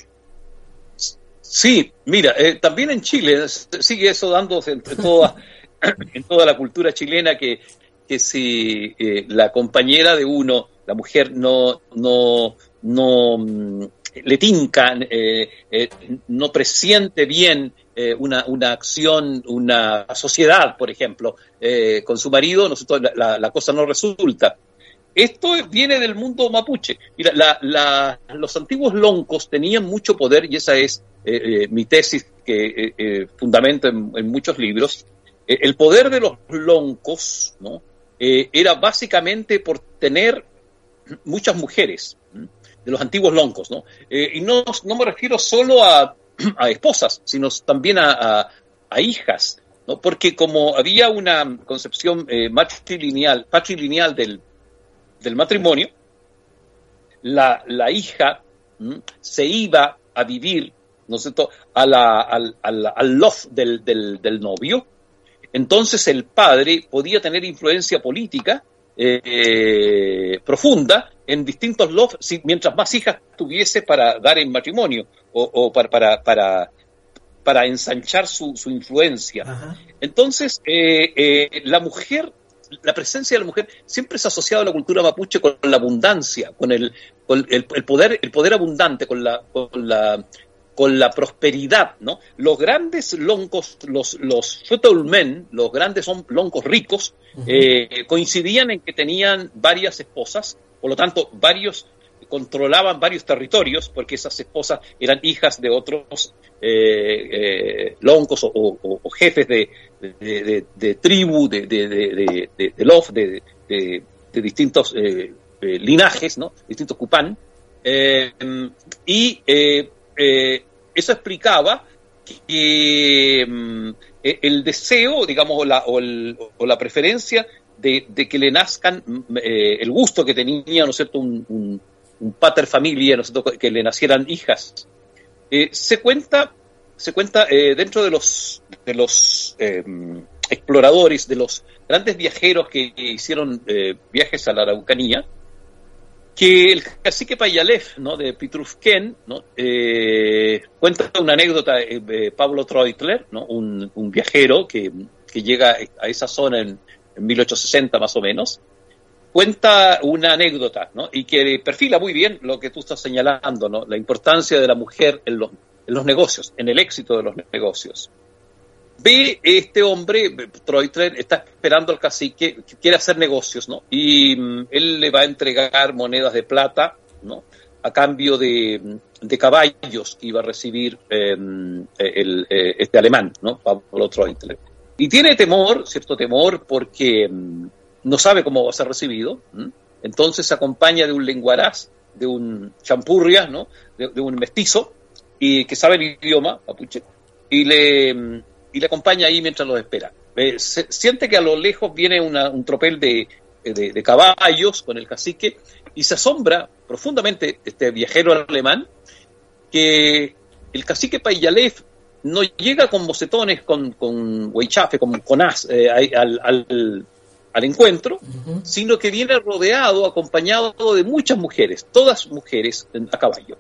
Sí, mira, eh, también en Chile sigue eso dándose entre toda, en toda la cultura chilena que, que si eh, la compañera de uno, la mujer, no, no, no mm, le tinca, eh, eh, no presiente bien eh, una, una acción, una sociedad, por ejemplo, eh, con su marido, nosotros, la, la- cosa no resulta. Esto viene del mundo mapuche. Mira, la- los antiguos loncos tenían mucho poder y esa es eh, mi tesis que fundamento en, muchos libros. El poder de los loncos ¿no? Era básicamente por tener muchas mujeres de los antiguos loncos. ¿no? Y no, no me refiero solo a, a esposas, sino también a, hijas. ¿no? Porque como había una concepción eh, matrilineal, patrilineal del, del matrimonio, la, la hija se iba a vivir ¿no es cierto? A la- al, al, al loft del, del, del novio. Entonces el padre podía tener influencia política eh, profunda en distintos lofts, mientras más hijas tuviese para dar en matrimonio o, o para, para, para, para ensanchar su, su influencia. Ajá. Entonces, eh, eh, la mujer, la presencia de la mujer siempre es asociada a la cultura mapuche con la abundancia, con el, con el, el poder, el poder abundante, con la, con la, con la prosperidad, ¿no? Los grandes loncos, los, los men, los grandes loncos ricos, eh, coincidían en que tenían varias esposas, por lo tanto, varios controlaban varios territorios porque esas esposas eran hijas de otros eh, eh, loncos o, jefes de, de, de- de tribu, de, de, lof, de, distintos eh, eh, linajes, ¿no? distintos cupán. Y eso explicaba que mm, eh, el deseo, digamos, o la, o el- la preferencia de, que le nazcan, mm, eh, el gusto que tenía, ¿no es cierto?, un, un pater familia, ¿no es cierto?, que le nacieran hijas. Eh, se cuenta, se cuenta eh, dentro de los, de los eh, exploradores, de los grandes viajeros que hicieron viajes a la Araucanía, que el cacique Payalef, ¿no? de Pitrufquén, ¿no? Cuenta una anécdota, eh, Pablo Treutler, ¿no? un, un viajero que, que llega a esa zona en, en 1860 más o menos, cuenta una anécdota ¿no? y que perfila muy bien lo que tú estás señalando, ¿no? la importancia de la mujer en los, en los negocios, en el éxito de los negocios. Ve este hombre, Treutler, está esperando al cacique, que quiere hacer negocios, ¿no? Y mm, él le va a entregar monedas de plata, ¿no? A cambio de, de caballos que iba a recibir eh, el, eh, este alemán, ¿no? Pablo Treutler. Y tiene temor, cierto temor, porque mm, no sabe cómo va a ser recibido. Entonces se acompaña de un lenguaraz, de un champurria, ¿no? De, un mestizo, y que sabe el idioma, mapuche, y le, y le acompaña ahí mientras los espera. Eh, siente que a lo lejos viene un tropel de, de- caballos con el cacique y se asombra profundamente este viajero alemán que el cacique Payalef no llega con bocetones, con, con huichafe, con, con as, eh, al- al encuentro, sino que viene rodeado, acompañado de muchas mujeres, todas mujeres en- a caballo.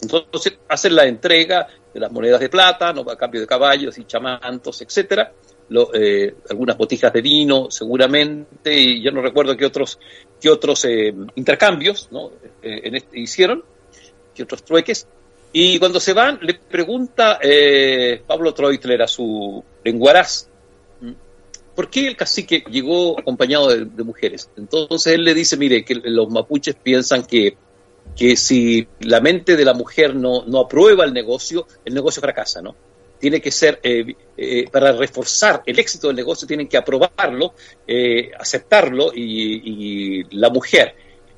Entonces hacen la entrega de las monedas de plata, ¿no? a cambio de caballos y chamantos, etcétera, Lo- eh, algunas botijas de vino, seguramente, y yo no recuerdo qué otros, qué otros eh, intercambios ¿no? Eh, en este- hicieron, qué otros trueques. Y cuando se van, le pregunta Pablo Treutler a su lenguaraz. ¿Por qué el cacique llegó acompañado de, mujeres? Entonces él le dice, mire, que los mapuches piensan que que si la mente de la mujer no, no aprueba el negocio, el negocio fracasa, ¿no? Tiene que ser, eh, eh, para reforzar el éxito del negocio, tienen que aprobarlo, eh, aceptarlo y, la mujer.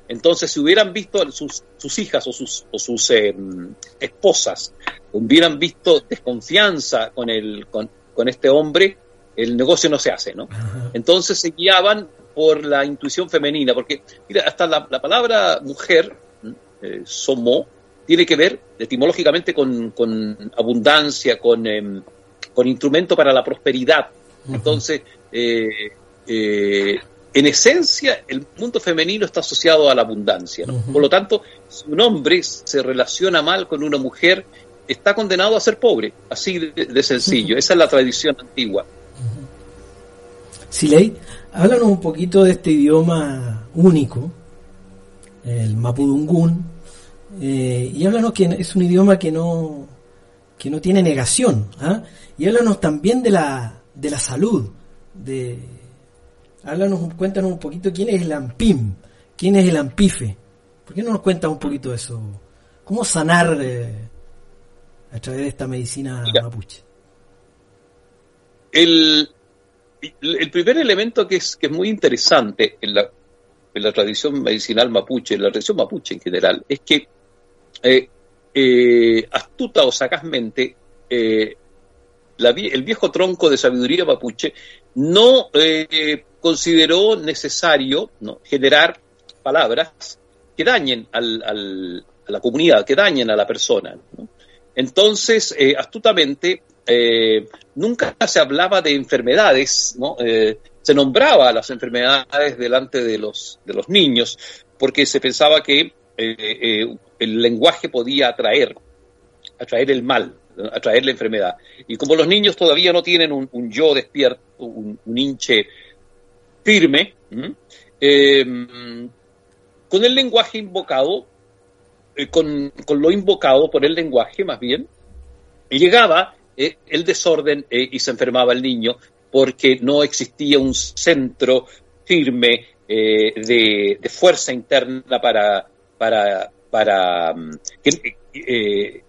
Entonces, si hubieran visto sus, sus hijas o sus, o sus esposas, hubieran visto desconfianza con, el, con, con este hombre, el negocio no se hace, ¿no? Entonces se guiaban por la intuición femenina, porque, mira, hasta la, la palabra mujer, eh, somo, tiene que ver etimológicamente con, con abundancia, con, em, con instrumento para la prosperidad. Entonces, eh, eh, en esencia, el mundo femenino está asociado a la abundancia. Por lo tanto, si un hombre se relaciona mal con una mujer, está condenado a ser pobre, así de, de sencillo. Esa es la tradición antigua. Siley, háblanos un poquito de este idioma único, el mapudungún, eh, y háblanos que es un idioma que no que no tiene negación. ¿ah? Y háblanos también de la, de la salud. De, háblanos, cuéntanos un poquito quién es el AMPIM, quién es el AMPIFE. ¿Por qué no nos cuentas un poquito de eso? ¿Cómo sanar eh, a través de esta medicina Mira. mapuche? El, el primer elemento que es, que es muy interesante en la, en la tradición medicinal mapuche, en la tradición mapuche en general, es que eh, eh, astuta o sagazmente eh, el viejo tronco de sabiduría mapuche no eh, consideró necesario ¿no? generar palabras que dañen al- al- a la comunidad, que dañen a la persona. Entonces, astutamente, eh, nunca se hablaba de enfermedades, ¿no? Eh, se nombraba las enfermedades delante de los, de los niños, porque se pensaba que eh, el lenguaje podía atraer, atraer el mal, atraer la enfermedad. Y como los niños todavía no tienen un, yo despierto, un, un hinche firme, ¿m? eh, con el lenguaje invocado, con, con lo invocado por el lenguaje más bien, llegaba eh, el desorden eh, y se enfermaba el niño porque no existía un centro firme eh, de, fuerza interna para, para, para mm, que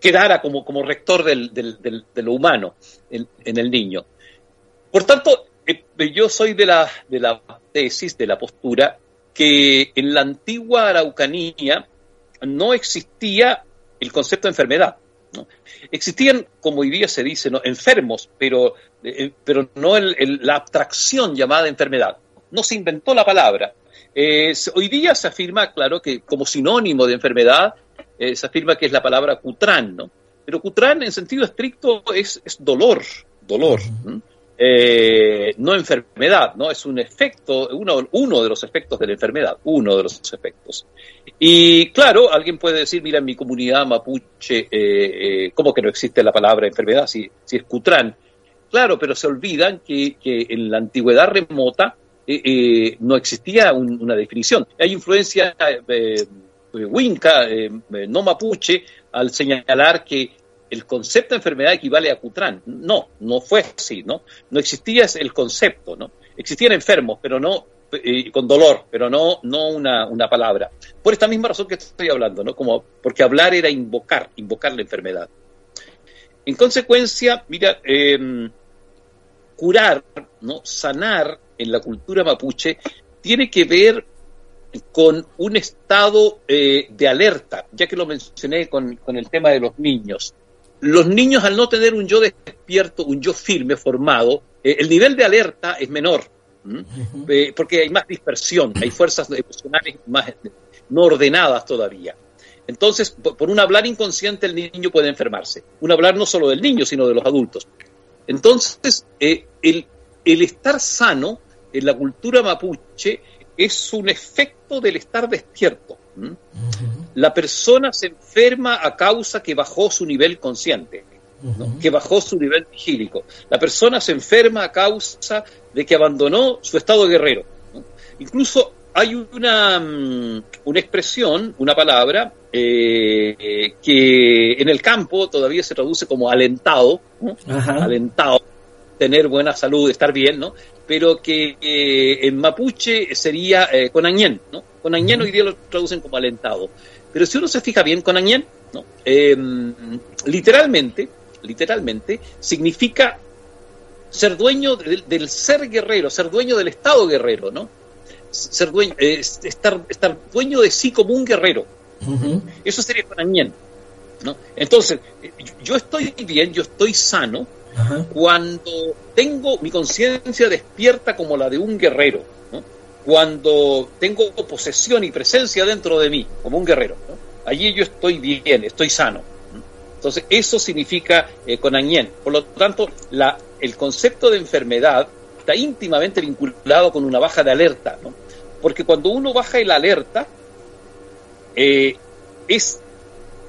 quedara como, como rector del, del- de lo humano en, en el niño. Por tanto, yo soy de la, de la tesis, de la postura, que en la antigua Araucanía no existía el concepto de enfermedad. ¿No? Existían, como hoy día se dice, ¿no? enfermos, pero, eh, pero no el- el- la abstracción llamada enfermedad. No se inventó la palabra. Eh, hoy día se afirma, claro, que como sinónimo de enfermedad, eh, se afirma que es la palabra cutrán, ¿no? Pero cutrán en sentido estricto es, es dolor, dolor. ¿no? Eh, no enfermedad, ¿no? Es un efecto, uno, uno de los efectos de la enfermedad, uno de los efectos. Y claro, alguien puede decir, mira, en mi comunidad mapuche, eh, eh, ¿cómo que no existe la palabra enfermedad si, si es cutrán? Claro, pero se olvidan que, en la antigüedad remota eh, no existía un- una definición. Hay influencia winca, no mapuche, al señalar que el concepto de enfermedad equivale a cutrán. No, no fue así, ¿no? No existía el concepto, ¿no? Existían enfermos, pero no eh, con dolor, pero no, no una, una palabra. Por esta misma razón que estoy hablando, ¿no? Como porque hablar era invocar, invocar la enfermedad. En consecuencia, mira, eh, curar, ¿no? sanar en la cultura mapuche tiene que ver con un estado eh, de alerta, ya que lo mencioné con, con el tema de los niños. Los niños al no tener un yo despierto, un yo firme, formado, eh, el nivel de alerta es menor. Eh, porque hay más dispersión, hay fuerzas emocionales más no ordenadas todavía. Entonces, por por un hablar inconsciente el niño puede enfermarse. Un hablar no solo del niño, sino de los adultos. Entonces, eh, el, el estar sano en la cultura mapuche es un efecto del estar despierto. La persona se enferma a causa que bajó su nivel consciente, ¿no? que bajó su nivel vigílico. La persona se enferma a causa de que abandonó su estado guerrero. ¿no? Incluso hay una, mm, una expresión, una palabra, eh, que en el campo todavía se traduce como alentado, alentado, tener buena salud, estar bien, ¿no? Pero que eh, en mapuche sería eh, conañén, ¿no? Conañén hoy día lo traducen como alentado. Pero si uno se fija bien, conañén, ¿no? Eh, literalmente, literalmente, significa ser dueño del, del ser guerrero, ser dueño del estado guerrero, ¿no? Ser dueño, eh, estar, estar dueño de sí como un guerrero. Eso sería conañén, ¿no? Entonces, eh, yo estoy bien, yo estoy sano, Ajá. cuando tengo mi conciencia despierta como la de un guerrero, ¿no? Cuando tengo posesión y presencia dentro de mí como un guerrero, allí yo estoy bien, estoy sano. ¿no? Entonces, eso significa eh, Conañén. Por lo tanto, el concepto de enfermedad está íntimamente vinculado con una baja de alerta, porque cuando uno baja el alerta, eh, es,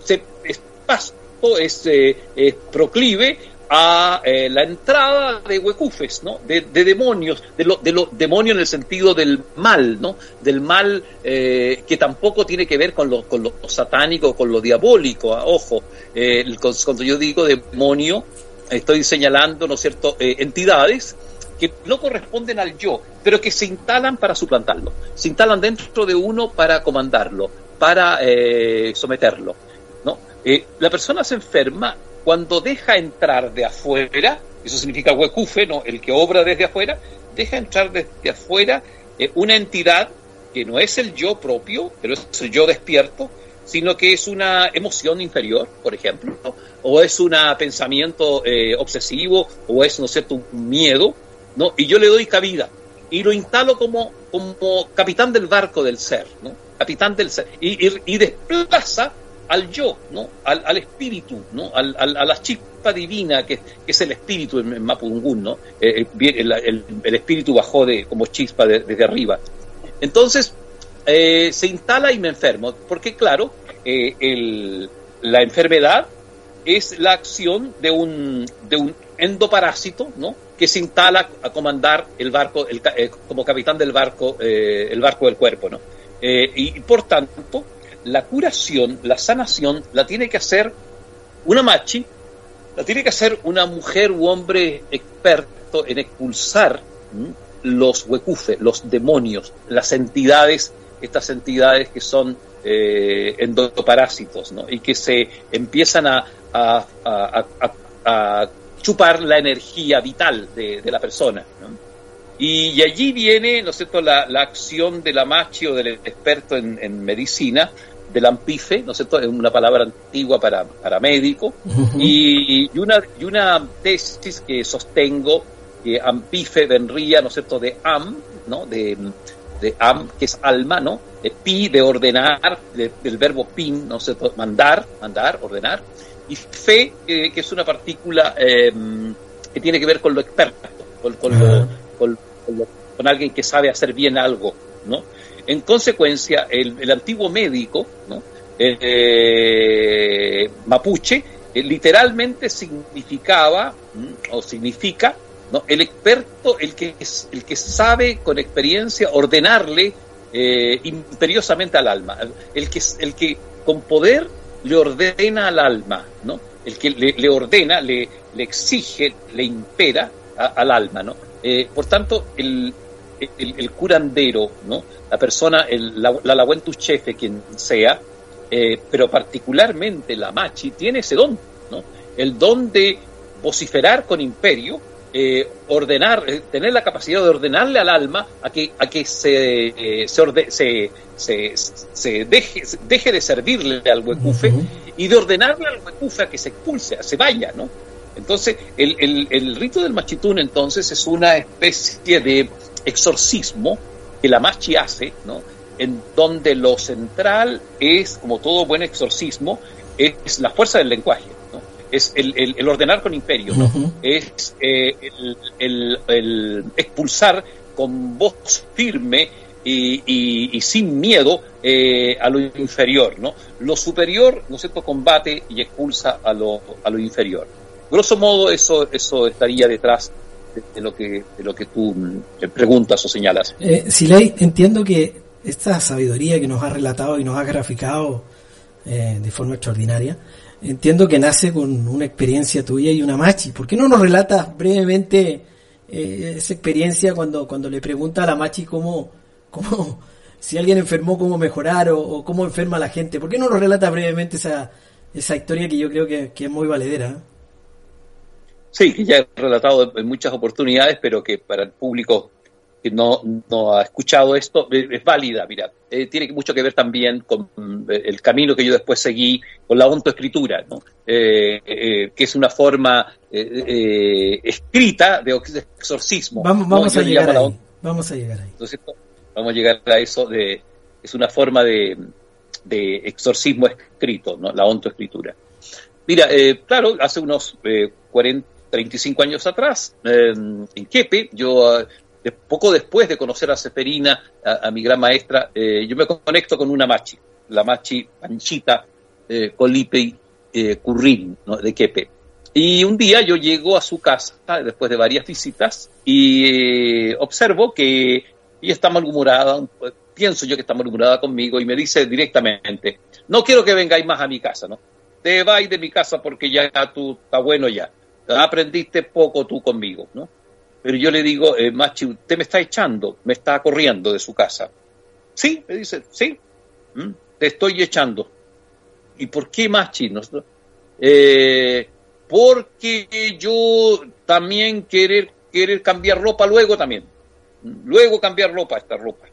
se- es pasto, es, eh, es proclive a eh, la entrada de huecufes, ¿no? De, de demonios, de lo, de lo demonios en el sentido del mal, ¿no? Del mal eh, que tampoco tiene que ver con lo, con lo satánico, con lo diabólico, ah, ojo, eh, cuando yo digo demonio, estoy señalando, ¿no es cierto?, eh, entidades que no corresponden al yo, pero que se instalan para suplantarlo, se instalan dentro de uno para comandarlo, para eh, someterlo. ¿no? Eh, la persona se enferma cuando deja entrar de afuera, eso significa huecufe, ¿no? el que obra desde afuera, deja entrar desde afuera eh, una entidad que no es el yo propio, pero es el yo despierto, sino que es una emoción inferior, por ejemplo, o es un pensamiento eh, obsesivo, o es, ¿no es cierto?, un miedo, ¿no? Y yo le doy cabida y lo instalo como, como capitán del barco del ser, ¿no? Capitán del ser. Y, desplaza al yo, ¿no? Al, al espíritu, ¿no? Al, a la chispa divina que, que es el espíritu en, Mapudungún, ¿no? Eh, eh, el, el- espíritu bajó de, como chispa de- desde arriba. Entonces, eh, se instala y me enfermo, porque claro, el- la enfermedad es la acción de un, de un endoparásito, ¿no? Que se instala a comandar el barco, el como capitán del barco, el barco del cuerpo, ¿no? Y por tanto, la curación, la sanación, la tiene que hacer una machi, la tiene que hacer una mujer u hombre experto en expulsar los huecufe, los demonios, las entidades, estas entidades que son eh, endoparásitos. Y que se empiezan a, a- a- a- chupar la energía vital de, la persona. Y, allí viene, ¿no cierto?, la, la acción de la machi o del experto en medicina, del ampife, ¿no es cierto?, es una palabra antigua para, para médico, y, y una, y una tesis que sostengo, que ampife vendría, ¿no es cierto?, de am, ¿no?, de, de am, que es alma, ¿no?, de pi, de ordenar, de- del verbo pin, ¿no es cierto?, mandar, mandar, ordenar, y fe, eh, que es una partícula eh, que tiene que ver con lo experto, con, con lo, Ajá. con, con lo- con alguien que sabe hacer bien algo, ¿no? En consecuencia, el, antiguo médico, ¿no? Eh, mapuche, eh, literalmente significaba o significa ¿no? el experto, el que, es- el que sabe con experiencia ordenarle eh, imperiosamente al alma, el que, el que con poder le ordena al alma, ¿no? el que le, ordena, le, le exige, le impera al alma. ¿no? Eh, por tanto, el, el, el curandero, ¿no? la persona, el, la, la lahuentuchefe, quien sea, eh, pero particularmente la machi, tiene ese don, ¿no? el don de vociferar con imperio, eh, ordenar, eh, tener la capacidad de ordenarle al alma a que, a que se, eh, se, orde- se, se, se deje, se deje de servirle al huecufe y de ordenarle al huecufe a que se expulse, a se vaya, ¿no? Entonces, el, el, el rito del machitún entonces es una especie de exorcismo que la machi hace, ¿no? En donde lo central es, como todo buen exorcismo, es la fuerza del lenguaje, ¿no? Es el, el- el ordenar con imperio, ¿no? Es eh, el, el- el expulsar con voz firme y, y- y sin miedo eh, a lo inferior, ¿no? Lo superior, ¿no es cierto?, combate y expulsa a lo, a lo inferior. Grosso modo, eso, eso estaría detrás de, lo que, de lo que tú mm, preguntas o señalas. Eh, Siley, entiendo que esta sabiduría que nos ha relatado y nos ha graficado eh, de forma extraordinaria, entiendo que nace con una experiencia tuya y una machi. ¿Por qué no nos relatas brevemente eh, esa experiencia cuando, cuando le pregunta a la machi cómo, cómo si alguien enfermó, cómo mejorar o, o cómo enferma a la gente? ¿Por qué no nos relatas brevemente esa, esa historia que yo creo que, que es muy valedera? Sí, que ya he relatado en muchas oportunidades, pero que para el público que no, no ha escuchado esto es válida, mira. Eh, tiene mucho que ver también con eh, el camino que yo después seguí con la ontoescritura, ¿no? Eh, eh, que es una forma escrita de exorcismo. Vamos, a le llegar ahí. Vamos a llegar ahí. entonces, vamos a llegar a eso de, es una forma de, de exorcismo escrito, ¿no? la ontoescritura. Mira, eh, claro, hace unos eh, 40, 35 años atrás, eh, en Quepe, yo eh, poco después de conocer a Seferina, a, mi gran maestra, eh, yo me conecto con una machi, la machi Panchita eh, Colipe eh, Currín, de Quepe. Y un día yo llego a su casa, después de varias visitas, y observo que ella está malhumorada, pienso yo que está malhumorada conmigo, y me dice directamente, no quiero que vengáis más a mi casa, ¿no? Te vais de mi casa porque ya tú está bueno ya. Aprendiste poco tú conmigo, ¿no? Pero yo le digo, eh, Machi, usted me está echando, me está corriendo de su casa. Sí, me dice, sí, ¿Mm? te estoy echando. ¿Y por qué Machi? Eh, porque yo también querer, querer cambiar ropa luego también. Luego cambiar ropa, esta ropa.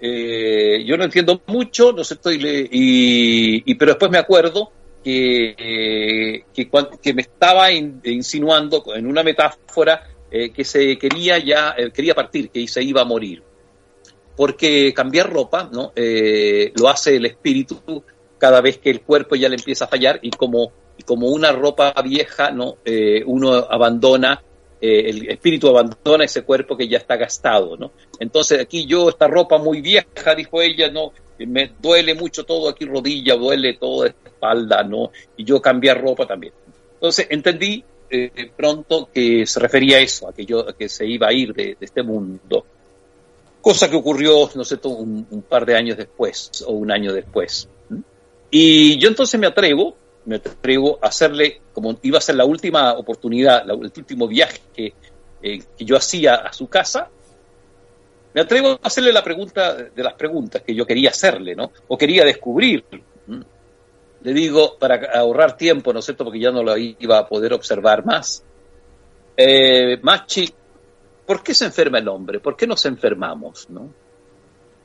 Eh, yo no entiendo mucho, no sé, estoy y- pero después me acuerdo que, eh, que, que me estaba in- insinuando en una metáfora eh, que se quería ya, eh, quería partir, que se iba a morir. Porque cambiar ropa, ¿no? Lo hace el espíritu cada vez que el cuerpo ya le empieza a fallar y como, como una ropa vieja, ¿no? Uno abandona, el espíritu abandona ese cuerpo que ya está gastado, ¿no? Entonces aquí yo, esta ropa muy vieja, dijo ella, ¿no? Me duele mucho todo aquí, rodilla, duele esta espalda, ¿no? Y yo cambiar ropa también. Entonces entendí eh, pronto que se refería a eso, a que yo, que se iba a ir de, este mundo. Cosa que ocurrió, no sé, un, un par de años después o un año después. Y yo entonces me atrevo, me atrevo a hacerle, como iba a ser la última oportunidad, el último viaje que, eh, que yo hacía a su casa, me atrevo a hacerle la pregunta de las preguntas que yo quería hacerle, ¿no? O quería descubrir. Le digo, para ahorrar tiempo, ¿no es cierto? Porque ya no lo iba a poder observar más. Eh, Machi, ¿por qué se enferma el hombre? ¿Por qué nos enfermamos? ¿no?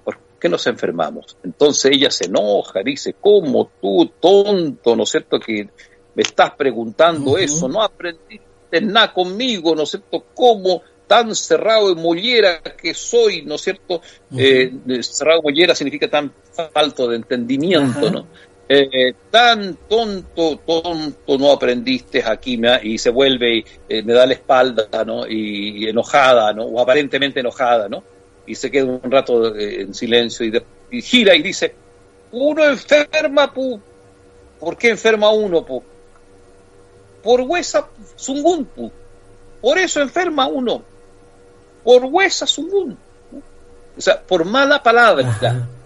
¿Por qué nos enfermamos? Entonces ella se enoja, dice, ¿cómo tú, tonto, ¿no es cierto? Que me estás preguntando eso, no aprendiste nada conmigo, ¿no es cierto? ¿Cómo tan cerrado de mollera que soy, ¿no es cierto? Eh, cerrado de mollera significa tan falto de entendimiento. ¿no? Eh, tan tonto, tonto no aprendiste aquí me y se vuelve y eh, me da la espalda, ¿no? Y, y enojada, ¿no? O aparentemente enojada, ¿no? Y se queda un rato eh, en silencio y, de- y gira y dice, uno enferma, pu. ¿Por qué enferma uno, pu? Por huesa zungún, pu. Por eso enferma uno. Por huesa zungún. ¿no? O sea, por mala palabra,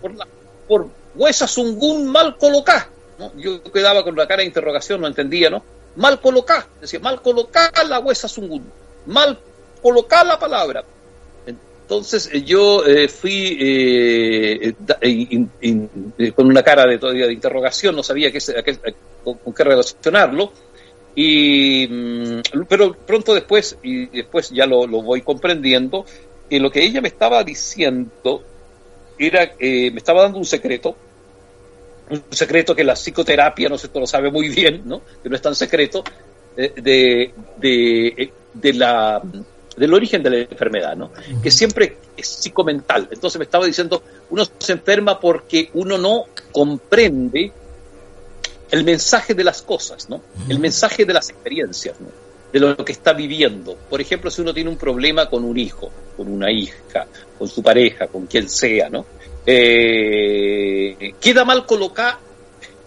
por, la, por huesa zungún mal colocá. ¿no? Yo quedaba con la cara de interrogación, no entendía, ¿no? Mal colocá, decía, mal colocá la huesa zungún. Mal colocá la palabra. Entonces eh, yo eh, fui eh, da- in- in- eh, con una cara de, todavía de interrogación, no sabía qué, con qué relacionarlo, y, mm, pero pronto después, y después ya lo, lo voy comprendiendo, que lo que ella me estaba diciendo era, eh, me estaba dando un secreto, un secreto que la psicoterapia, no sé, esto lo sabe muy bien, ¿no? que no es tan secreto, eh, de, de, eh, de la del origen de la enfermedad, ¿no? Que siempre es psicomental. Entonces me estaba diciendo, uno se enferma porque uno no comprende el mensaje de las cosas, ¿no? El mensaje de las experiencias, ¿no? De lo que está viviendo. Por ejemplo, si uno tiene un problema con un hijo, con una hija, con su pareja, con quien sea, ¿no? Eh, queda mal colocado,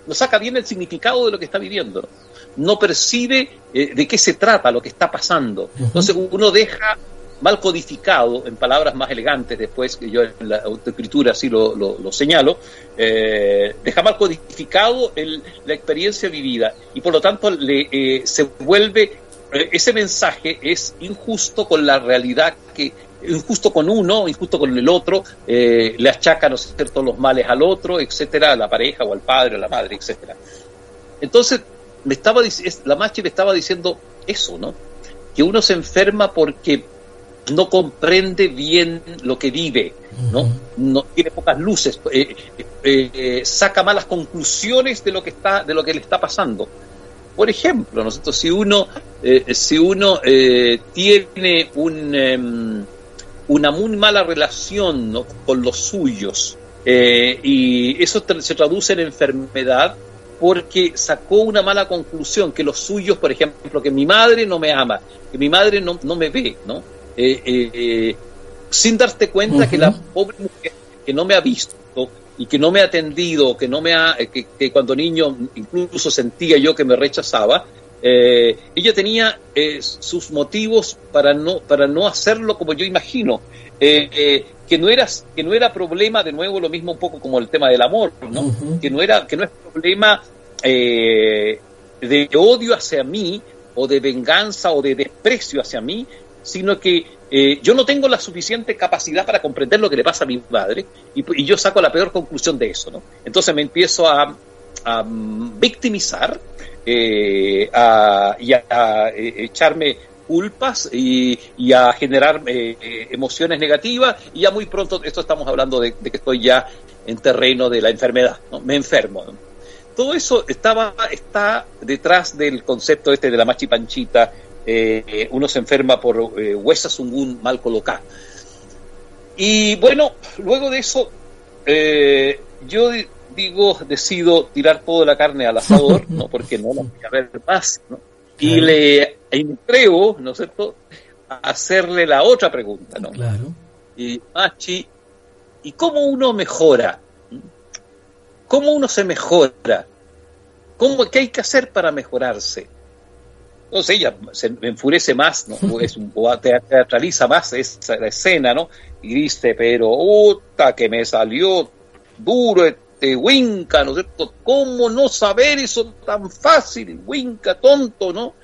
no saca bien el significado de lo que está viviendo. No percibe eh, de qué se trata lo que está pasando. Entonces uno deja mal codificado, en palabras más elegantes, después que yo en la autoescritura así lo, lo, lo señalo, eh, deja mal codificado el, la experiencia vivida y por lo tanto le, eh, se vuelve, eh, ese mensaje es injusto con la realidad que, injusto con uno, injusto con el otro, eh, le achaca, ¿no es cierto?, los males al otro, etcétera, a la pareja o al padre o a la madre, etcétera. Entonces, me estaba la machi me estaba diciendo eso, ¿no? Que uno se enferma porque no comprende bien lo que vive, ¿no? no tiene pocas luces, eh, eh, eh, saca malas conclusiones de lo que está, de lo que le está pasando. Por ejemplo, nosotros si uno, eh, si uno eh, tiene un, em, una muy mala relación ¿no? con los suyos eh, y eso tra- se traduce en enfermedad porque sacó una mala conclusión que los suyos, por ejemplo, que mi madre no me ama, que mi madre no, no me ve, ¿no? Eh, eh, sin darte cuenta que la pobre mujer que no me ha visto y que no me ha atendido, que no me ha, que, que cuando niño incluso sentía yo que me rechazaba, Eh, ella tenía eh, sus motivos para no, para no hacerlo como yo imagino. Eh, eh, que no era que no era problema de nuevo lo mismo un poco como el tema del amor no Ujú. que no era que no es problema eh, de odio hacia mí o de venganza o de desprecio hacia mí sino que eh, yo no tengo la suficiente capacidad para comprender lo que le pasa a mi madre y, y yo saco la peor conclusión de eso no entonces me empiezo a, a victimizar eh, a- y a, eh, echarme culpas y, y a generar eh, emociones negativas y ya muy pronto esto estamos hablando de, que estoy ya en terreno de la enfermedad ¿no? me enfermo todo eso estaba está detrás del concepto este de la machipanchita eh, uno se enferma por eh, huesa sungun mal colocada y bueno luego de eso yo digo decido tirar toda la carne al asador no porque no la voy a ver más ¿no? y Claro. le entrego no es cierto a hacerle la otra pregunta no Claro. y Machi, ¿y cómo uno mejora? ¿Cómo uno se mejora? ¿Cómo, ¿Qué hay que hacer para mejorarse? Entonces ella se enfurece más, ¿no? O, es un- teatraliza más esa la escena, ¿no? Y dice, pero, puta, que me salió duro este Winca, ¿no es cierto? ¿Cómo no saber eso tan fácil, Winca, tonto, ¿no?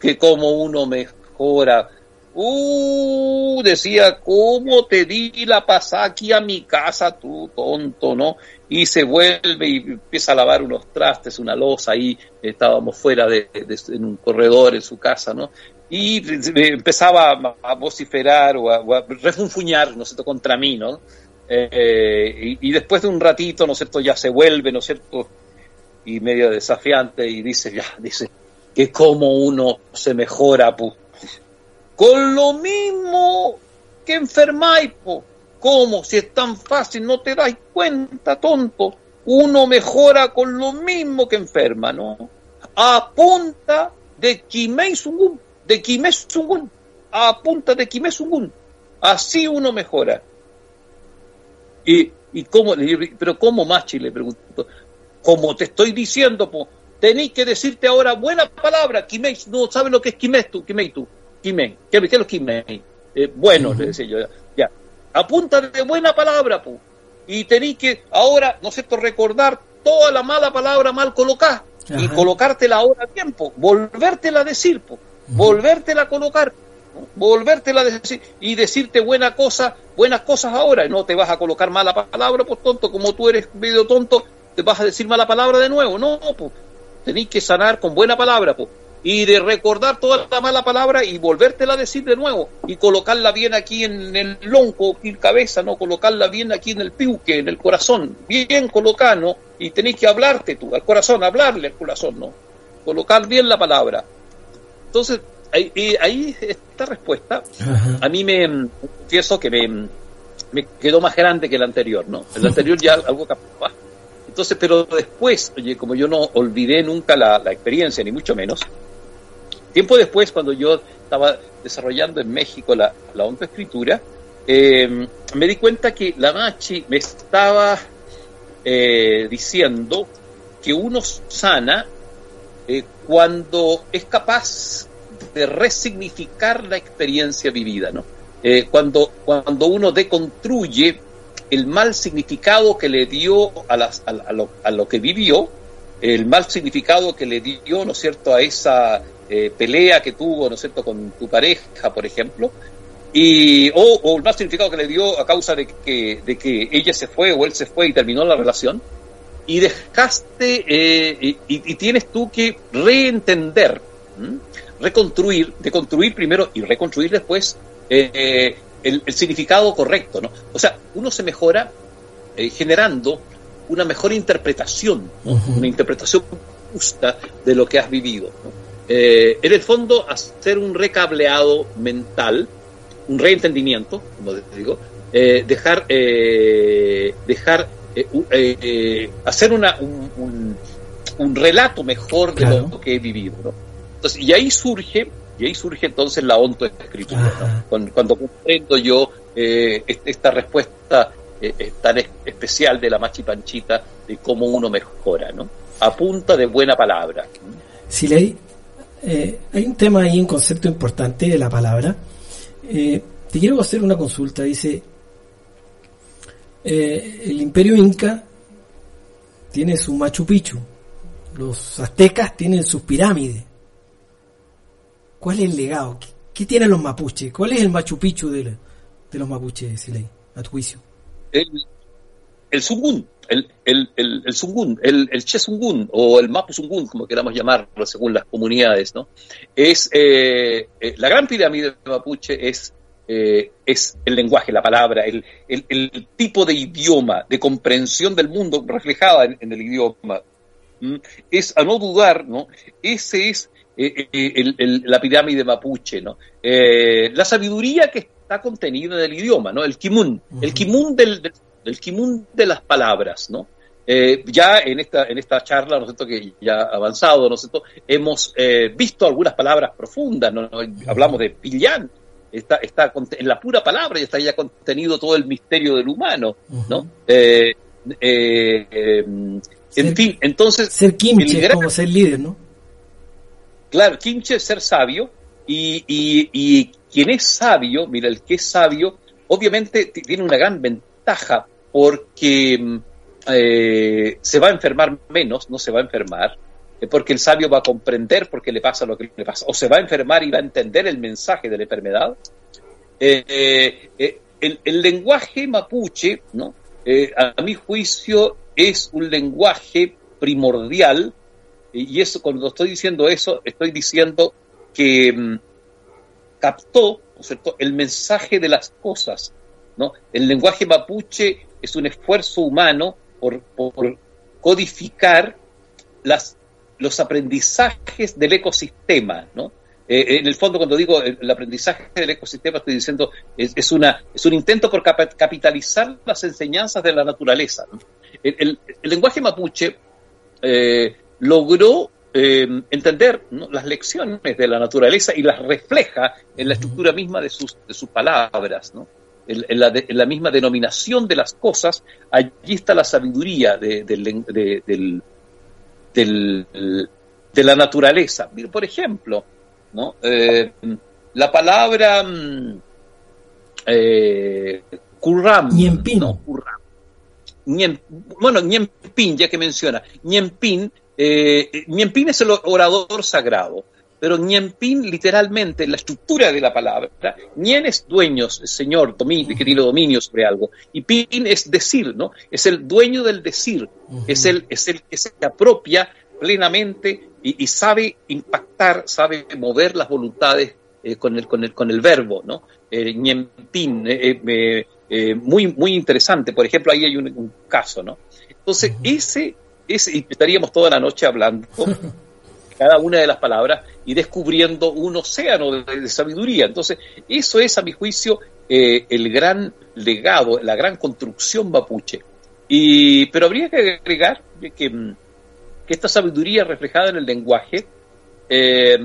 Que como uno mejora. Uh, decía, ¿cómo te di la pasada aquí a mi casa, tú tonto, ¿no? Y se vuelve y empieza a lavar unos trastes, una losa ahí, estábamos fuera de, en un corredor en su casa, ¿no? Y empezaba a, vociferar o a, o a refunfuñar, ¿no cierto?, contra mí, ¿no? Eh, y, después de un ratito, ¿no es cierto?, ya se vuelve, ¿no es cierto?, y medio desafiante y dice, ya, dice, que como uno se mejora, pues, con lo mismo que enfermáis, po. ¿Cómo? Si es tan fácil, no te dais cuenta, tonto. Uno mejora con lo mismo que enferma, ¿no? A punta de Kimei Sungun, de Kimei Sungun, a punta de Kimei Sungun. Así uno mejora. Y, y cómo, pero ¿cómo Machi? Le pregunto. Como te estoy diciendo, po, tenéis que decirte ahora buena palabra, Kimei, no sabes lo que es Kimei tú, Kimei tú, Kimei, ¿qué, qué es lo? Eh, bueno, le decía yo, ya, apunta de buena palabra, po, y tenéis que ahora, ¿no es cierto?, recordar toda la mala palabra mal colocada y colocártela ahora a tiempo, volvértela a decir, po, volvértela a colocar. Volvértela a decir y decirte buena cosa, buenas cosas ahora, no te vas a colocar mala palabra, pues tonto, como tú eres medio tonto, te vas a decir mala palabra de nuevo, no, pues tenéis que sanar con buena palabra, pues y de recordar toda la mala palabra y volvértela a decir de nuevo y colocarla bien aquí en el lonco, en cabeza, no colocarla bien aquí en el piuque, en el corazón, bien colocada, ¿no? Y tenéis que hablarte tú, al corazón, hablarle al corazón, ¿no? Colocar bien la palabra. Entonces, ahí, ahí esta respuesta Ajá. a mí me confieso que me, me quedó más grande que el anterior, ¿no? El anterior ya algo capaz. Entonces, pero después, oye, como yo no olvidé nunca la, la experiencia, ni mucho menos, tiempo después, cuando yo estaba desarrollando en México la, la oncoescritura, eh, me di cuenta que la Machi me estaba eh, diciendo que uno sana eh, cuando es capaz de resignificar la experiencia vivida, ¿no? Eh, cuando, cuando uno deconstruye el mal significado que le dio a, las- a- a lo, a lo que vivió, el mal significado que le dio, ¿no cierto?, a esa eh, pelea que tuvo, ¿no cierto?, con tu pareja, por ejemplo, y, o, el mal significado que le dio a causa de que, de que ella se fue o él se fue y terminó la relación, y dejaste, eh, y, y tienes tú que reentender. Reconstruir, deconstruir primero y reconstruir después eh, el, el significado correcto, ¿no? O sea, uno se mejora eh, generando una mejor interpretación, una interpretación justa de lo que has vivido. ¿no? Eh, en el fondo, hacer un recableado mental, un reentendimiento, como te digo, eh, dejar, eh, dejar eh, eh, eh, hacer una, un, un- un relato mejor de lo que he vivido. ¿no? Entonces, y ahí surge, y ahí surge entonces la ontoescritura, ¿no? Cuando, cuando comprendo yo eh, est- esta respuesta eh, eh, tan es- especial de la machipanchita de cómo uno mejora, ¿no? A punta de buena palabra. Si le, Eh, hay un tema ahí, un concepto importante de la palabra. Eh, te quiero hacer una consulta. Dice, eh, el imperio inca tiene su Machu Picchu. Los aztecas tienen sus pirámides. ¿Cuál es el legado? ¿Qué, qué tienen los mapuches? ¿Cuál es el Machu Picchu de, de los mapuches, Siley, a tu juicio? El, el Sungun, el, el, el, el Sungun, el, Che Sungun o el Mapu Sungun, como queramos llamarlo según las comunidades, ¿no? Es eh, eh, la gran pirámide mapuche es eh, es el lenguaje, la palabra, el, tipo de idioma, de comprensión del mundo reflejada en, en el idioma. ¿Mm? Es, a no dudar, ¿no? Ese es eh, eh, el, la pirámide mapuche, ¿no? Eh, la sabiduría que está contenida en el idioma, ¿no? El kimun, uh -huh. el kimun del, del, del, kimun de las palabras, ¿no? ya en esta, en esta charla, ¿no es cierto?, que ya ha avanzado, ¿no es cierto?, hemos visto algunas palabras profundas, ¿no? Hablamos de pillán, está, está en la pura palabra y está ya contenido todo el misterio del humano, ¿no? Uh -huh. eh, eh, eh, en ser, fin, entonces... Ser kimche gran, como ser líder, ¿no? Claro, kimche es ser sabio y, y, y, quien es sabio, mira, el que es sabio, obviamente tiene una gran ventaja porque eh, se va a enfermar menos, no se va a enfermar, porque el sabio va a comprender por qué le pasa lo que le pasa, o se va a enfermar y va a entender el mensaje de la enfermedad. Eh, eh, el, el, lenguaje mapuche, ¿no? Eh, a mi juicio, es un lenguaje primordial, y eso, cuando estoy diciendo eso, estoy diciendo que mmm, captó el mensaje de las cosas. ¿no? El lenguaje mapuche es un esfuerzo humano por, codificar las los aprendizajes del ecosistema, ¿no? Eh, en el fondo, cuando digo el aprendizaje del ecosistema, estoy diciendo es, es una es un intento por cap capitalizar las enseñanzas de la naturaleza. el, lenguaje mapuche eh, logró eh, entender ¿no? las lecciones de la naturaleza y las refleja en la estructura misma de sus, de sus palabras, ¿no? En, en, la de, en, la, misma denominación de las cosas, allí está la sabiduría de, de, del del, de la naturaleza. Por ejemplo, ¿no? Eh, la palabra eh, curram. ¿no? Curram. Ñem, bueno, Ñempín, ya que menciona, Ñempín, eh, Ñempín es el orador sagrado, pero Ñempín literalmente, la estructura de la palabra, Ñen es dueño, señor, dominio, querido dominio sobre algo, y Pin es decir, ¿no? Es el dueño del decir, uh -huh. es, el, es el que se apropia plenamente y, y sabe impactar, sabe mover las voluntades eh, con, el, con, el, con el verbo, ¿no? Eh, eh, muy, muy interesante, por ejemplo, ahí hay un, un caso, ¿no? Entonces, uh -huh. ese, ese, y estaríamos toda la noche hablando cada una de las palabras y descubriendo un océano de, de sabiduría. Entonces, eso es, a mi juicio, eh, el gran legado, la gran construcción mapuche. Y, pero habría que agregar que, que esta sabiduría reflejada en el lenguaje eh,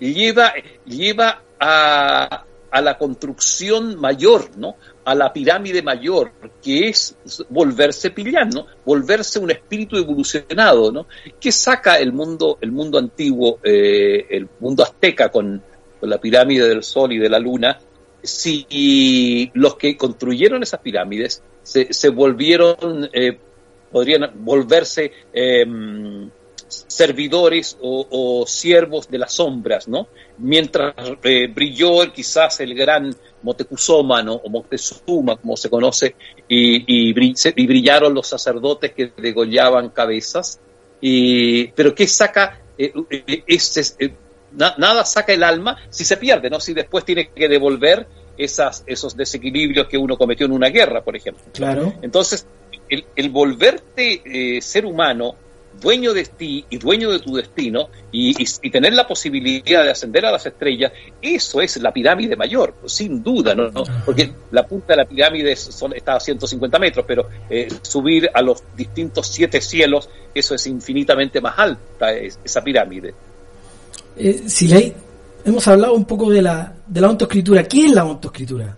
lleva, lleva a, a la construcción mayor, ¿no? a la pirámide mayor, que es volverse pillán, ¿no? Volverse un espíritu evolucionado, ¿no? Que saca el mundo, el mundo antiguo, eh, el mundo azteca con, la pirámide del sol y de la luna, si los que construyeron esas pirámides se, se volvieron, eh, podrían volverse eh, servidores o, o, siervos de las sombras, ¿no? Mientras eh, brilló quizás el gran Motecuzoma, ¿no? O Moctezuma, como se conoce, y, y, y, brillaron los sacerdotes que degollaban cabezas, y, pero ¿qué saca? Eh, eh, es, na, nada saca el alma si se pierde, ¿no? Si después tiene que devolver esas, esos desequilibrios que uno cometió en una guerra, por ejemplo. Claro. Entonces, el, el volverte eh, ser humano dueño de ti y dueño de tu destino y, y, y, tener la posibilidad de ascender a las estrellas, eso es la pirámide mayor, sin duda, ¿no? ¿no? Porque la punta de la pirámide son, está a 150 metros, pero eh, subir a los distintos siete cielos, eso es infinitamente más alta, es, esa pirámide. Eh, Siley, hemos hablado un poco de la, de la ontoescritura. ¿Qué es la ontoescritura?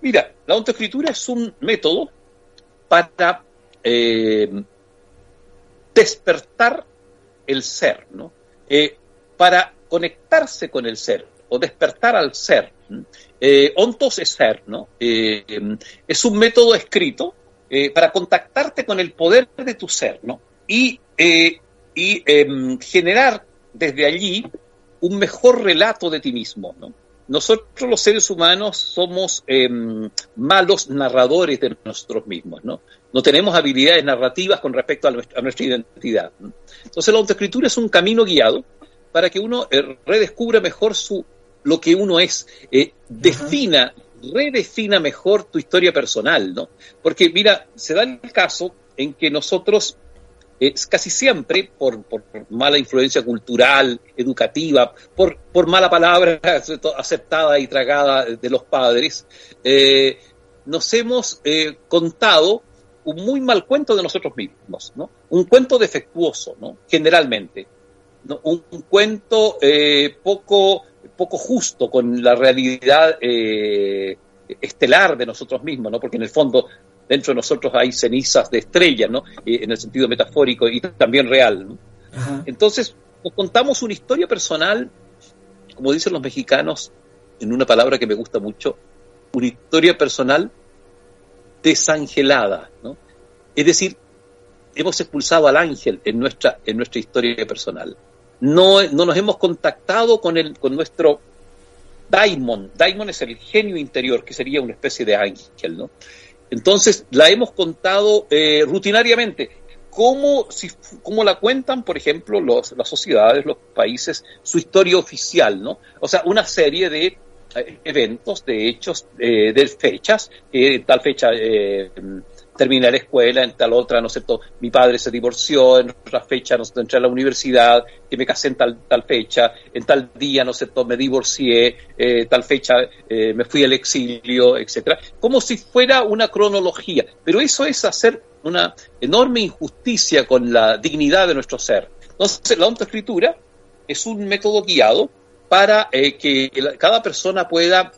Mira, la ontoescritura es un método para eh, despertar el ser, ¿no? Eh, para conectarse con el ser o despertar al ser. Eh, ontos es ser, ¿no? Eh, es un método escrito para contactarte con el poder de tu ser, ¿no? Y, y em, generar desde allí un mejor relato de ti mismo, ¿no? Nosotros los seres humanos somos em, malos narradores de nosotros mismos, ¿no? No tenemos habilidades narrativas con respecto a nuestra, a nuestra identidad. Entonces la autoescritura es un camino guiado para que uno eh, redescubra mejor su, lo que uno es, eh, defina, redefina mejor tu historia personal, ¿no? Porque mira, se da el caso en que nosotros eh, casi siempre, por, por mala influencia cultural, educativa, por, por mala palabra aceptada y tragada de los padres, eh, nos hemos eh, contado un muy mal cuento de nosotros mismos, ¿no? Un cuento defectuoso, ¿no? Generalmente. ¿no? Un, un cuento eh, poco, poco justo con la realidad eh, estelar de nosotros mismos, ¿no? Porque en el fondo dentro de nosotros hay cenizas de estrellas, ¿no? Eh, en el sentido metafórico y también real. Entonces, nos contamos una historia personal, como dicen los mexicanos, en una palabra que me gusta mucho, una historia personal desangelada, ¿no? Es decir, hemos expulsado al ángel en nuestra, en nuestra historia personal. No, no nos hemos contactado con, el, con nuestro daimon. Daimon es el genio interior, que sería una especie de ángel, ¿no? Entonces, la hemos contado eh, rutinariamente. ¿Cómo, si, ¿Cómo la cuentan, por ejemplo, los, las sociedades, los países, su historia oficial, ¿no? O sea, una serie de eventos, de hechos, eh, de fechas, que en tal fecha eh, terminé la escuela, en tal otra, ¿no es cierto? Mi padre se divorció, en otra fecha, ¿no es cierto? Entré a la universidad, que me casé en tal, tal fecha, en tal día, ¿no es cierto? Me divorcié, eh, tal fecha eh, me fui al exilio, etcétera. Como si fuera una cronología. Pero eso es hacer una enorme injusticia con la dignidad de nuestro ser. Entonces, la autoescritura es un método guiado para eh, que cada persona pueda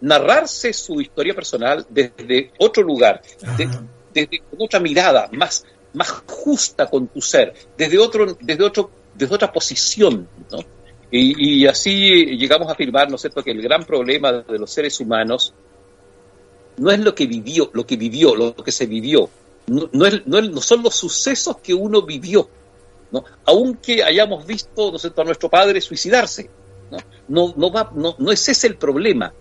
narrarse su historia personal desde otro lugar, de- desde otra mirada, más, más justa con tu ser, desde otro, desde otro, desde otra posición, ¿no? Y, y así llegamos a afirmar, ¿no es cierto?, que el gran problema de los seres humanos no es lo que vivió, lo que vivió, lo que se vivió, no, no, es- no es- no son los sucesos que uno vivió, ¿no? Aunque hayamos visto, ¿no es cierto?, a nuestro padre suicidarse, ¿no? No, no, va, no, no es ese el problema.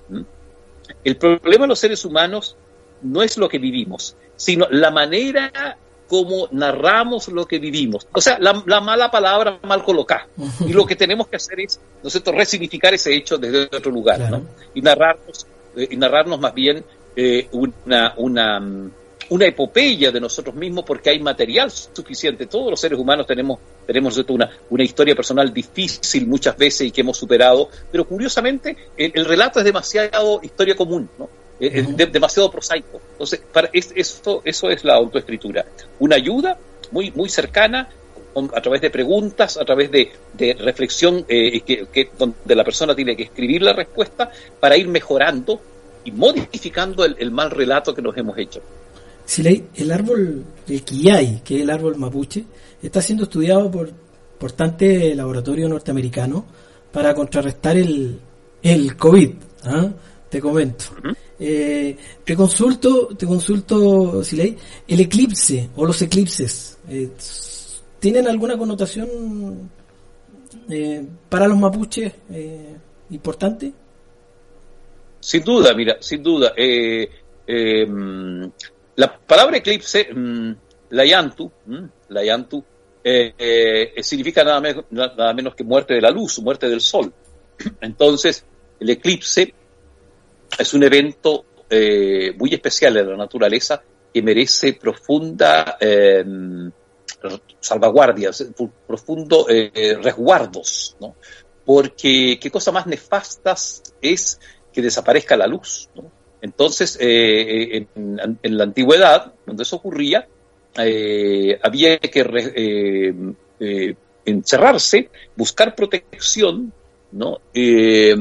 El problema de los seres humanos no es lo que vivimos, sino la manera como narramos lo que vivimos. O sea, la, la mala palabra mal colocada. Y lo que tenemos que hacer es, ¿no es cierto?, resignificar ese hecho desde otro lugar, Claro. ¿no? Y narrarnos, eh, y narrarnos más bien eh, una, una, mm, una epopeya de nosotros mismos porque hay material suficiente. Todos los seres humanos tenemos, tenemos una, una historia personal difícil muchas veces y que hemos superado, pero curiosamente el, el relato es demasiado historia común, ¿no? De- demasiado prosaico. Entonces, para, es, eso, eso es la autoescritura. Una ayuda muy, muy cercana, a través de preguntas, a través de, de reflexión, eh, que, que- donde la persona tiene que escribir la respuesta para ir mejorando y modificando el, el mal relato que nos hemos hecho. Si el árbol, el quillay, que es el árbol mapuche, está siendo estudiado por importante laboratorio norteamericano para contrarrestar el, el COVID. ¿ah? Te comento. Eh, te consulto, te consulto, si leí, el eclipse o los eclipses, eh, ¿tienen alguna connotación eh, para los mapuches eh, importante? Sin duda, mira, sin duda. La palabra eclipse, mm, layantu, mm, layantu, eh, eh, significa nada, me- nada menos que muerte de la luz, muerte del sol. Entonces, el eclipse es un evento eh, muy especial en la naturaleza que merece profunda salvaguardia, profundo resguardos, ¿no? Porque qué cosa más nefastas es que desaparezca la luz, ¿no? Entonces, eh, en, en la antigüedad, cuando eso ocurría, eh, había que eh, eh, encerrarse, buscar protección, ¿no? Eh,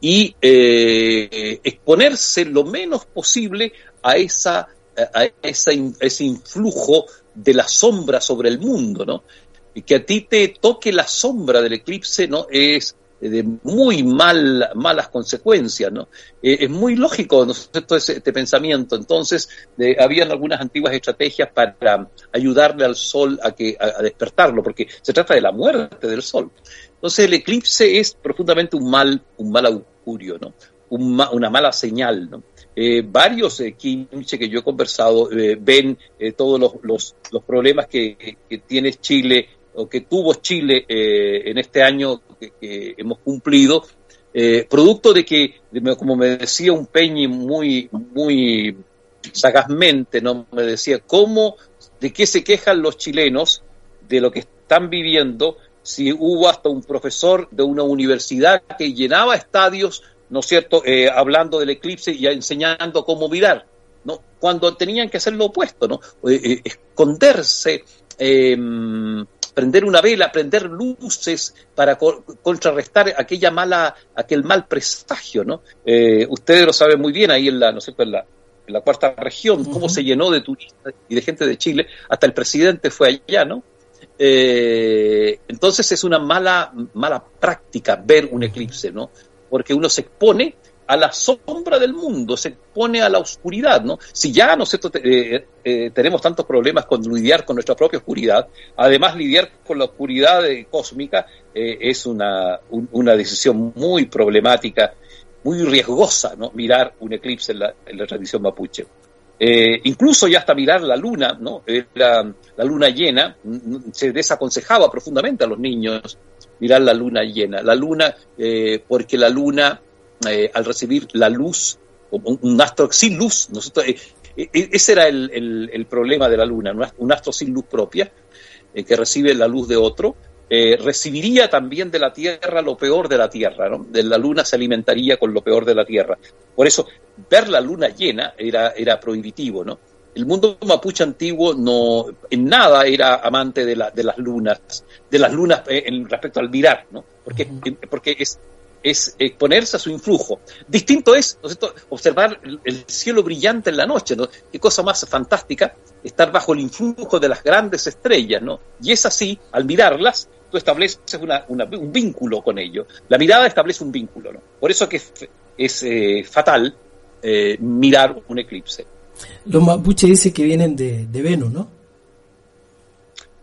y eh, exponerse lo menos posible a esa a ese influjo de la sombra sobre el mundo, ¿no? que a ti te toque la sombra del eclipse, ¿no? Es de muy mal, malas consecuencias, ¿no? Eh, es muy lógico, este pensamiento. Entonces, eh, habían algunas antiguas estrategias para ayudarle al sol a, que, a, despertarlo, porque se trata de la muerte del sol. Entonces, el eclipse es profundamente un mal, un mal augurio, ¿no? Una mala señal, ¿no? Eh, varios eh, que yo he conversado eh, ven eh, todos los, los, los problemas que- que tiene Chile o que tuvo Chile eh, en este año que, hemos cumplido, eh, producto de que, como me decía un Peñi muy, muy sagazmente, ¿no? me decía, ¿cómo, de qué se quejan los chilenos de lo que están viviendo si hubo hasta un profesor de una universidad que llenaba estadios, ¿no es cierto?, eh, hablando del eclipse y enseñando cómo mirar, ¿no? Cuando tenían que hacer lo opuesto, ¿no? Eh, esconderse, eh, prender una vela, prender luces para co- contrarrestar aquella mala, aquel mal presagio, ¿no? Eh, ustedes lo saben muy bien ahí en la, no sé, en la, en la cuarta región, cómo se llenó de turistas y de gente de Chile, hasta el presidente fue allá, ¿no? Eh, entonces es una mala, mala práctica ver un eclipse, ¿no? Porque uno se expone a la sombra del mundo, se expone a la oscuridad, ¿no? Si ya, ¿no eh, eh, tenemos tantos problemas con lidiar con nuestra propia oscuridad, además lidiar con la oscuridad cósmica eh, es una, un- una decisión muy problemática, muy riesgosa, ¿no? Mirar un eclipse en la, la tradición mapuche. Incluso ya hasta mirar la luna, ¿no? Era la luna llena, se desaconsejaba profundamente a los niños mirar la luna llena. La luna, porque la luna, eh, al recibir la luz, un, un astro sin luz, nosotros, eh, eh, ese era el, el- el problema de la luna, un ast- un astro sin luz propia, eh, que recibe la luz de otro, eh, recibiría también de la Tierra lo peor de la Tierra, ¿no? De la Luna se alimentaría con lo peor de la Tierra. Por eso, ver la Luna llena era, era prohibitivo, ¿no? El mundo mapuche antiguo no, en nada era amante de, la, de las lunas, de las lunas eh, en respecto al mirar, ¿no? Porque, porque es, es exponerse a su influjo. Distinto es, ¿no es cierto?, observar el, el cielo brillante en la noche, ¿no? Qué cosa más fantástica estar bajo el influjo de las grandes estrellas, ¿no? Y es así, al mirarlas, tú estableces una- una- un vínculo con ello. La mirada establece un vínculo, ¿no? Por eso que es, es, eh, fatal eh, mirar un eclipse. Los mapuches dicen que vienen de, de Venus, ¿no?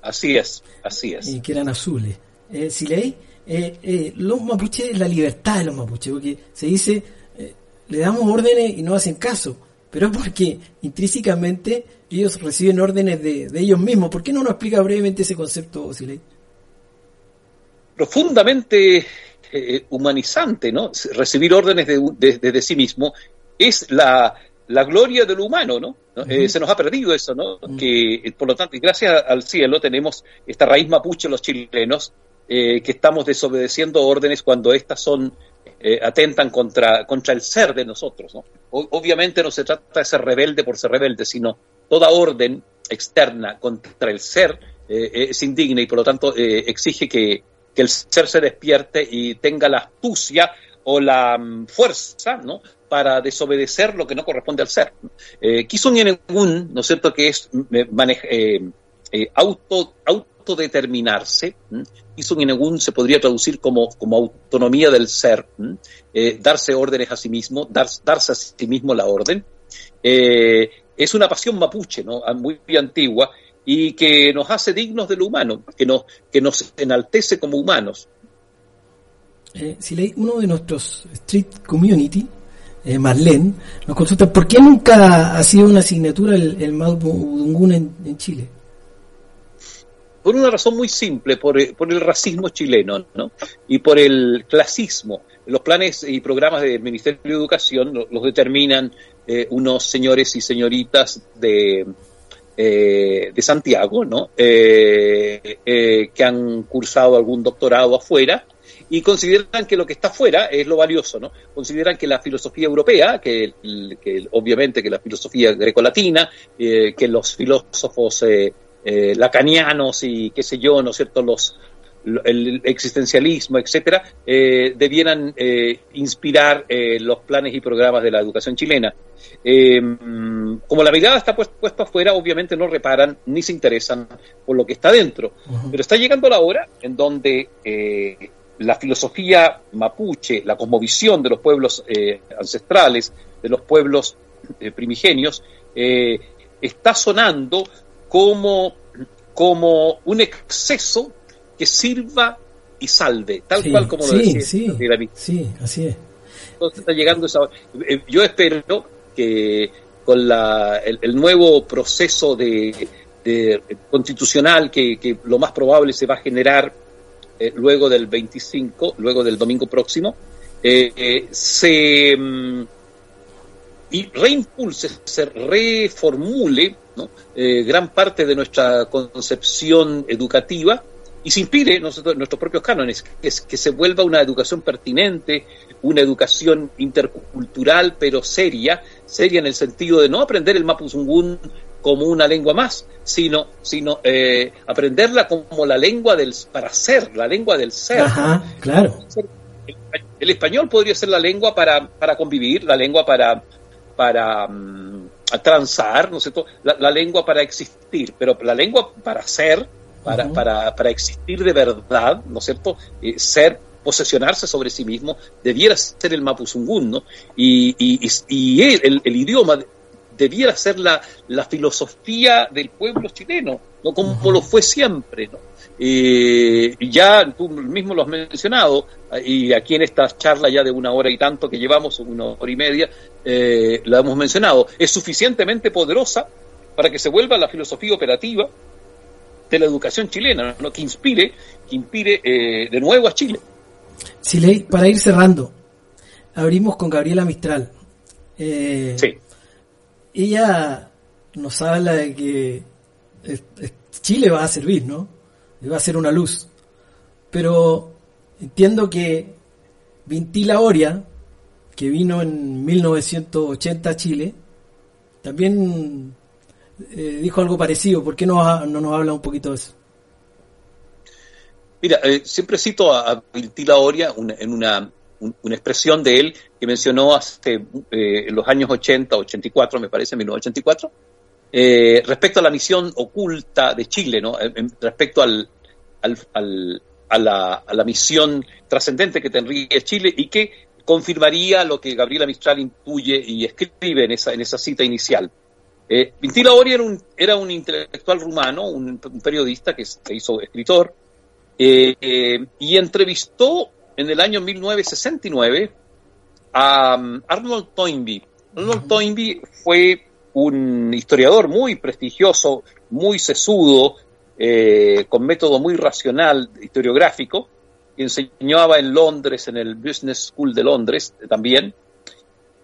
Así es, así es. Y que eran azules. Eh, si leí, eh, eh, los mapuches, la libertad de los mapuches, porque se dice, eh, le damos órdenes y no hacen caso, pero es porque intrínsecamente ellos reciben órdenes de, de ellos mismos. ¿Por qué no nos explica brevemente ese concepto, Siley? profundamente eh, humanizante, ¿no? Recibir órdenes de, de- de- sí mismo es la, la gloria de lo humano, ¿no? ¿No? Eh, se nos ha perdido eso, ¿no? Que, por lo tanto, y gracias al cielo tenemos esta raíz mapuche los chilenos, eh, que estamos desobedeciendo órdenes cuando éstas son eh, atentan contra, contra el ser de nosotros, ¿no? Obviamente no se trata de ser rebelde por ser rebelde, sino toda orden externa contra el ser eh, es indigna y por lo tanto exige que, que el ser se despierte y tenga la astucia o la mm, fuerza, ¿no? para desobedecer lo que no corresponde al ser. Eh, Kisun ¿no es cierto?, que es mm, eh, auto, autodeterminarse. Yenegun se podría traducir como, como autonomía del ser. Eh, darse órdenes a sí mismo, dar- darse a sí mismo la orden. Eh, es una pasión mapuche, ¿no? Ah, muy antigua, y que nos hace dignos de lo humano, que nos, que nos enaltece como humanos. Eh, Siley, uno de nuestros street community, eh, Marlene, nos consulta por qué nunca ha sido una asignatura el, el Mapudungun en Chile. Por una razón muy simple, por, eh, por el racismo chileno, ¿no? Y por el clasismo. Los planes y programas del Ministerio de Educación lo- los determinan eh, unos señores y señoritas de, eh, de Santiago, ¿no? Eh, que han cursado algún doctorado afuera y consideran que lo que está afuera es lo valioso, ¿no? Consideran que la filosofía europea, que, que obviamente que la filosofía grecolatina, que los filósofos eh, eh, lacanianos y qué sé yo, ¿no es cierto?, los, el existencialismo, etcétera, eh, debieran eh, inspirar eh, los planes y programas de la educación chilena. como la mirada está puesta afuera, obviamente no reparan ni se interesan por lo que está dentro. Pero está llegando la hora en donde la filosofía mapuche, la cosmovisión de los pueblos ancestrales, de los pueblos primigenios, está sonando como, como un exceso que sirva y salve, tal cual como lo decía. Sí, sí, así es. Entonces está llegando esa... Eh, yo espero que con la, el, nuevo proceso de, constitucional que, lo más probable se va a generar eh, luego del 25, luego del domingo próximo, eh, se mm, y reimpulse, se reformule gran parte de nuestra concepción educativa y se inspire nosotros, nuestros propios cánones, que, es, que se vuelva una educación pertinente, una educación intercultural, pero seria, seria en el sentido de no aprender el mapuzungún como una lengua más, sino, sino eh, aprenderla como la lengua del para ser, la lengua del ser. Ajá, claro. El, español podría ser la lengua para, para convivir, la lengua para, para um, transar, ¿no es cierto? La, la, lengua para existir, pero la lengua para ser para, para, para existir de verdad, ¿no es cierto? Eh, ser, posesionarse sobre sí mismo, debiera ser el mapuzungún, ¿no? Y, y, y el, el, idioma debiera ser la, la, filosofía del pueblo chileno, ¿no? Como lo fue siempre, ¿no? Eh, ya tú mismo lo has mencionado, y aquí en esta charla ya de una hora y tanto que llevamos, una hora y media, eh, la hemos mencionado, es suficientemente poderosa para que se vuelva la filosofía operativa de la educación chilena, ¿no? que inspire, que inspire eh, de nuevo a Chile. Chile, para ir cerrando, abrimos con Gabriela Mistral. Eh, sí. Ella nos habla de que Chile va a servir, ¿no? Va a ser una luz. Pero entiendo que Vintila Oria, que vino en 1980 a Chile, también eh, dijo algo parecido. ¿Por qué no, no, nos habla un poquito de eso? Mira, eh, siempre cito a, Viltila Oria en una, una, expresión de él que mencionó hace eh, los años 80, 84, me parece, 1984, respecto a la misión oculta de Chile, ¿no? respecto al, al, al a, la, a la misión trascendente que tendría Chile y que confirmaría lo que Gabriela Mistral intuye y escribe en esa, en esa cita inicial. Eh, Vintila Ori era un, era un intelectual rumano, un, periodista que se hizo escritor, eh, eh, y entrevistó en el año 1969 a um, Arnold Toynbee. Arnold Toynbee fue un historiador muy prestigioso, muy sesudo, con método muy racional historiográfico, que enseñaba en Londres, en el Business School de Londres también,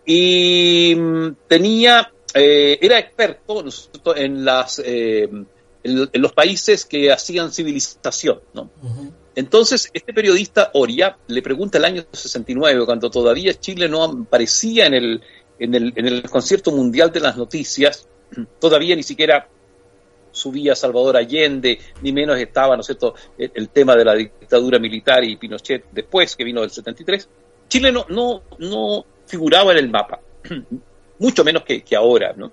y mm, tenía eh, era experto en, las, eh, en, los países que hacían civilización. ¿no? Entonces, este periodista Oria le pregunta el año 69, cuando todavía Chile no aparecía en el, en el, en el concierto mundial de las noticias, todavía ni siquiera subía Salvador Allende, ni menos estaba, ¿no es cierto?, el, tema de la dictadura militar y Pinochet después, que vino del 73. Chile no, no, no figuraba en el mapa mucho menos que, ahora, ¿no?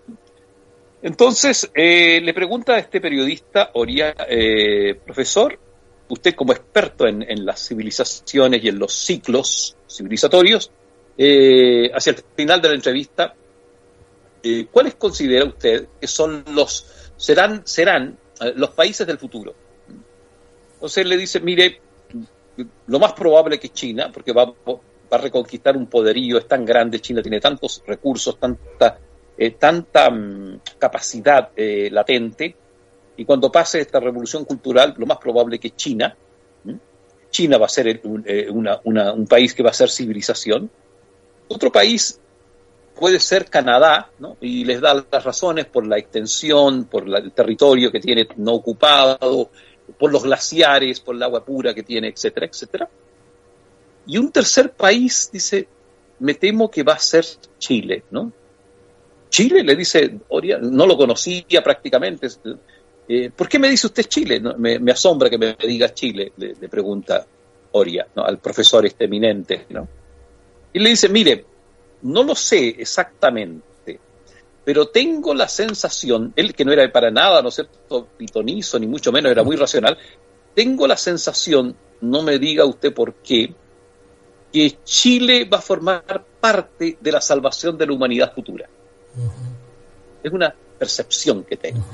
Entonces, eh, le pregunta a este periodista, Oria, eh, profesor, usted como experto en, las civilizaciones y en los ciclos civilizatorios, eh, hacia el final de la entrevista, ¿cuáles considera usted que son los, serán, serán los países del futuro? Entonces le dice, mire, lo más probable que China, porque va, va a reconquistar un poderío, es tan grande, China tiene tantos recursos, tanta, eh, tanta mm, capacidad eh, latente, y cuando pase esta revolución cultural, lo más probable que China, China va a ser eh, un país que va a ser civilización. Otro país puede ser Canadá, ¿no? y les da las razones por la extensión, por el territorio que tiene no ocupado, por los glaciares, por el agua pura que tiene, etcétera, etcétera. Y un tercer país dice, me temo que va a ser Chile, ¿no? Chile, le dice no lo conocía prácticamente, eh, ¿por qué me dice usted Chile? Me asombra que me diga Chile, le, le pregunta Oria ¿no? al profesor este eminente. ¿no? Y le dice, mire, no lo sé exactamente, pero tengo la sensación, él que no era para nada, ¿no es cierto?, pitonizo, ni mucho menos, era muy racional, tengo la sensación, no me diga usted por qué, que Chile va a formar parte de la salvación de la humanidad futura. Es una percepción que tengo.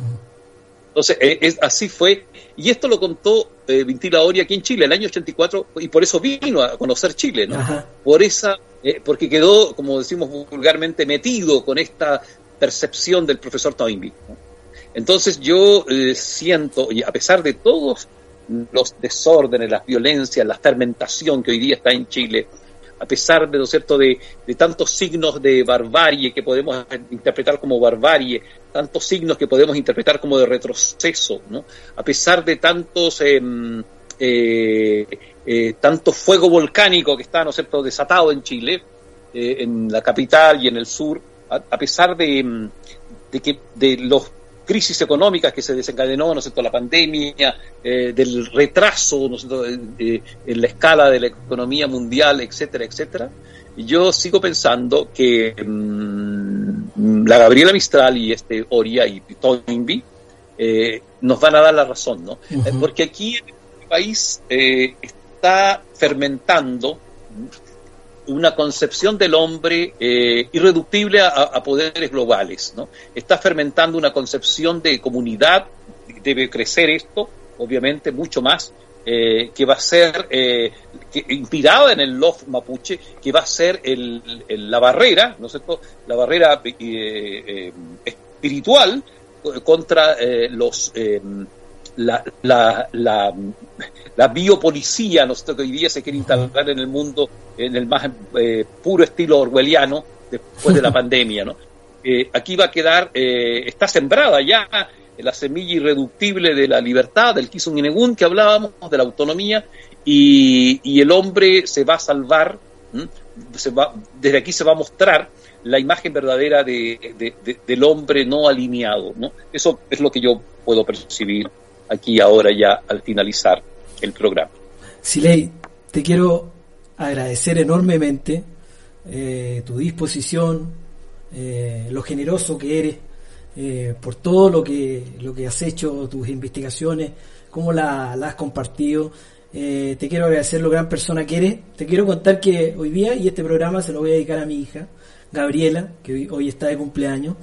Entonces, eh, es, así fue. Y esto lo contó eh, Vintila Oria aquí en Chile, el año 84, y por eso vino a conocer Chile, ¿no? Ajá. Por esa, eh, porque quedó, como decimos vulgarmente, metido con esta percepción del profesor Toynbee. ¿no? Entonces yo siento, y a pesar de todos los desórdenes, las violencias, la fermentación que hoy día está en Chile, a pesar de, ¿no cierto?, de, de tantos signos de barbarie que podemos interpretar como barbarie, tantos signos que podemos interpretar como de retroceso, ¿no? A pesar de tantos eh, eh, eh, tanto fuego volcánico que está, ¿no es cierto?, desatado en Chile, eh, en la capital y en el sur, a, pesar de, mm, de que de los crisis económicas que se desencadenó, ¿no es cierto?, la pandemia, eh, del retraso, ¿no es en la escala de la economía mundial, etcétera, etcétera. Yo sigo pensando que mm, la Gabriela Mistral y este Oria y Toynbee eh, nos van a dar la razón, ¿no? Eh, Porque aquí en el país eh, está fermentando una concepción del hombre eh, irreductible a, a poderes globales, ¿no? Está fermentando una concepción de comunidad, debe crecer esto, obviamente, mucho más, eh, que va a ser eh, que, inspirada en el love mapuche, que va a ser el, el- la barrera, ¿no es cierto? La barrera eh, espiritual contra los la, la, la, la biopolicía ¿no es cierto? que hoy día se quiere instalar en el mundo en el más puro estilo orwelliano después de la pandemia. ¿no? Aquí va a quedar, está sembrada ya la semilla irreductible de la libertad, del Kisunginegun que hablábamos, de la autonomía, y, el hombre se va a salvar, desde aquí se va a mostrar la imagen verdadera de, de- de- del hombre no alineado. Eso es lo que yo puedo percibir aquí ahora ya al finalizar el programa. Siley, te quiero agradecer enormemente eh, tu disposición, eh, lo generoso que eres, eh, por todo lo que, lo que has hecho, tus investigaciones, cómo la, la has compartido. Eh, te quiero agradecer lo gran persona que eres. Te quiero contar que hoy día, y este programa se lo voy a dedicar a mi hija, Gabriela, que hoy, hoy está de cumpleaños.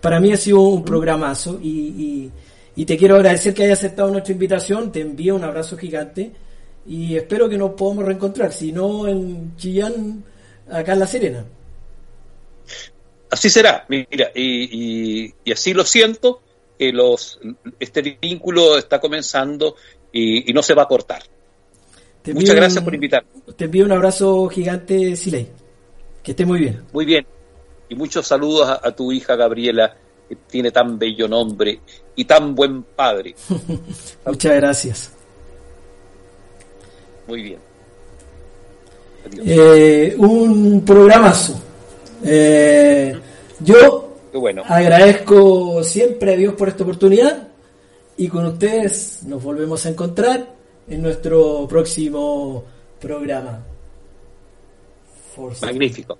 Para mí ha sido un programazo y, y- y te quiero agradecer que hayas aceptado nuestra invitación. Te envío un abrazo gigante y espero que nos podamos reencontrar, si no en Chillán, acá en La Serena. Así será, mira, y, y- y así lo siento, que los, este vínculo está comenzando y, y no se va a cortar. Te Muchas gracias por invitarme. Te envío un abrazo gigante, Siley. Que esté muy bien. Muy bien. Y muchos saludos a, a tu hija Gabriela, que tiene tan bello nombre y tan buen padre. Muchas gracias. Muy bien. Adiós. Eh, un programazo. Eh, yo bueno. agradezco siempre a Dios por esta oportunidad y con ustedes nos volvemos a encontrar en nuestro próximo programa. Forza. Magnífico.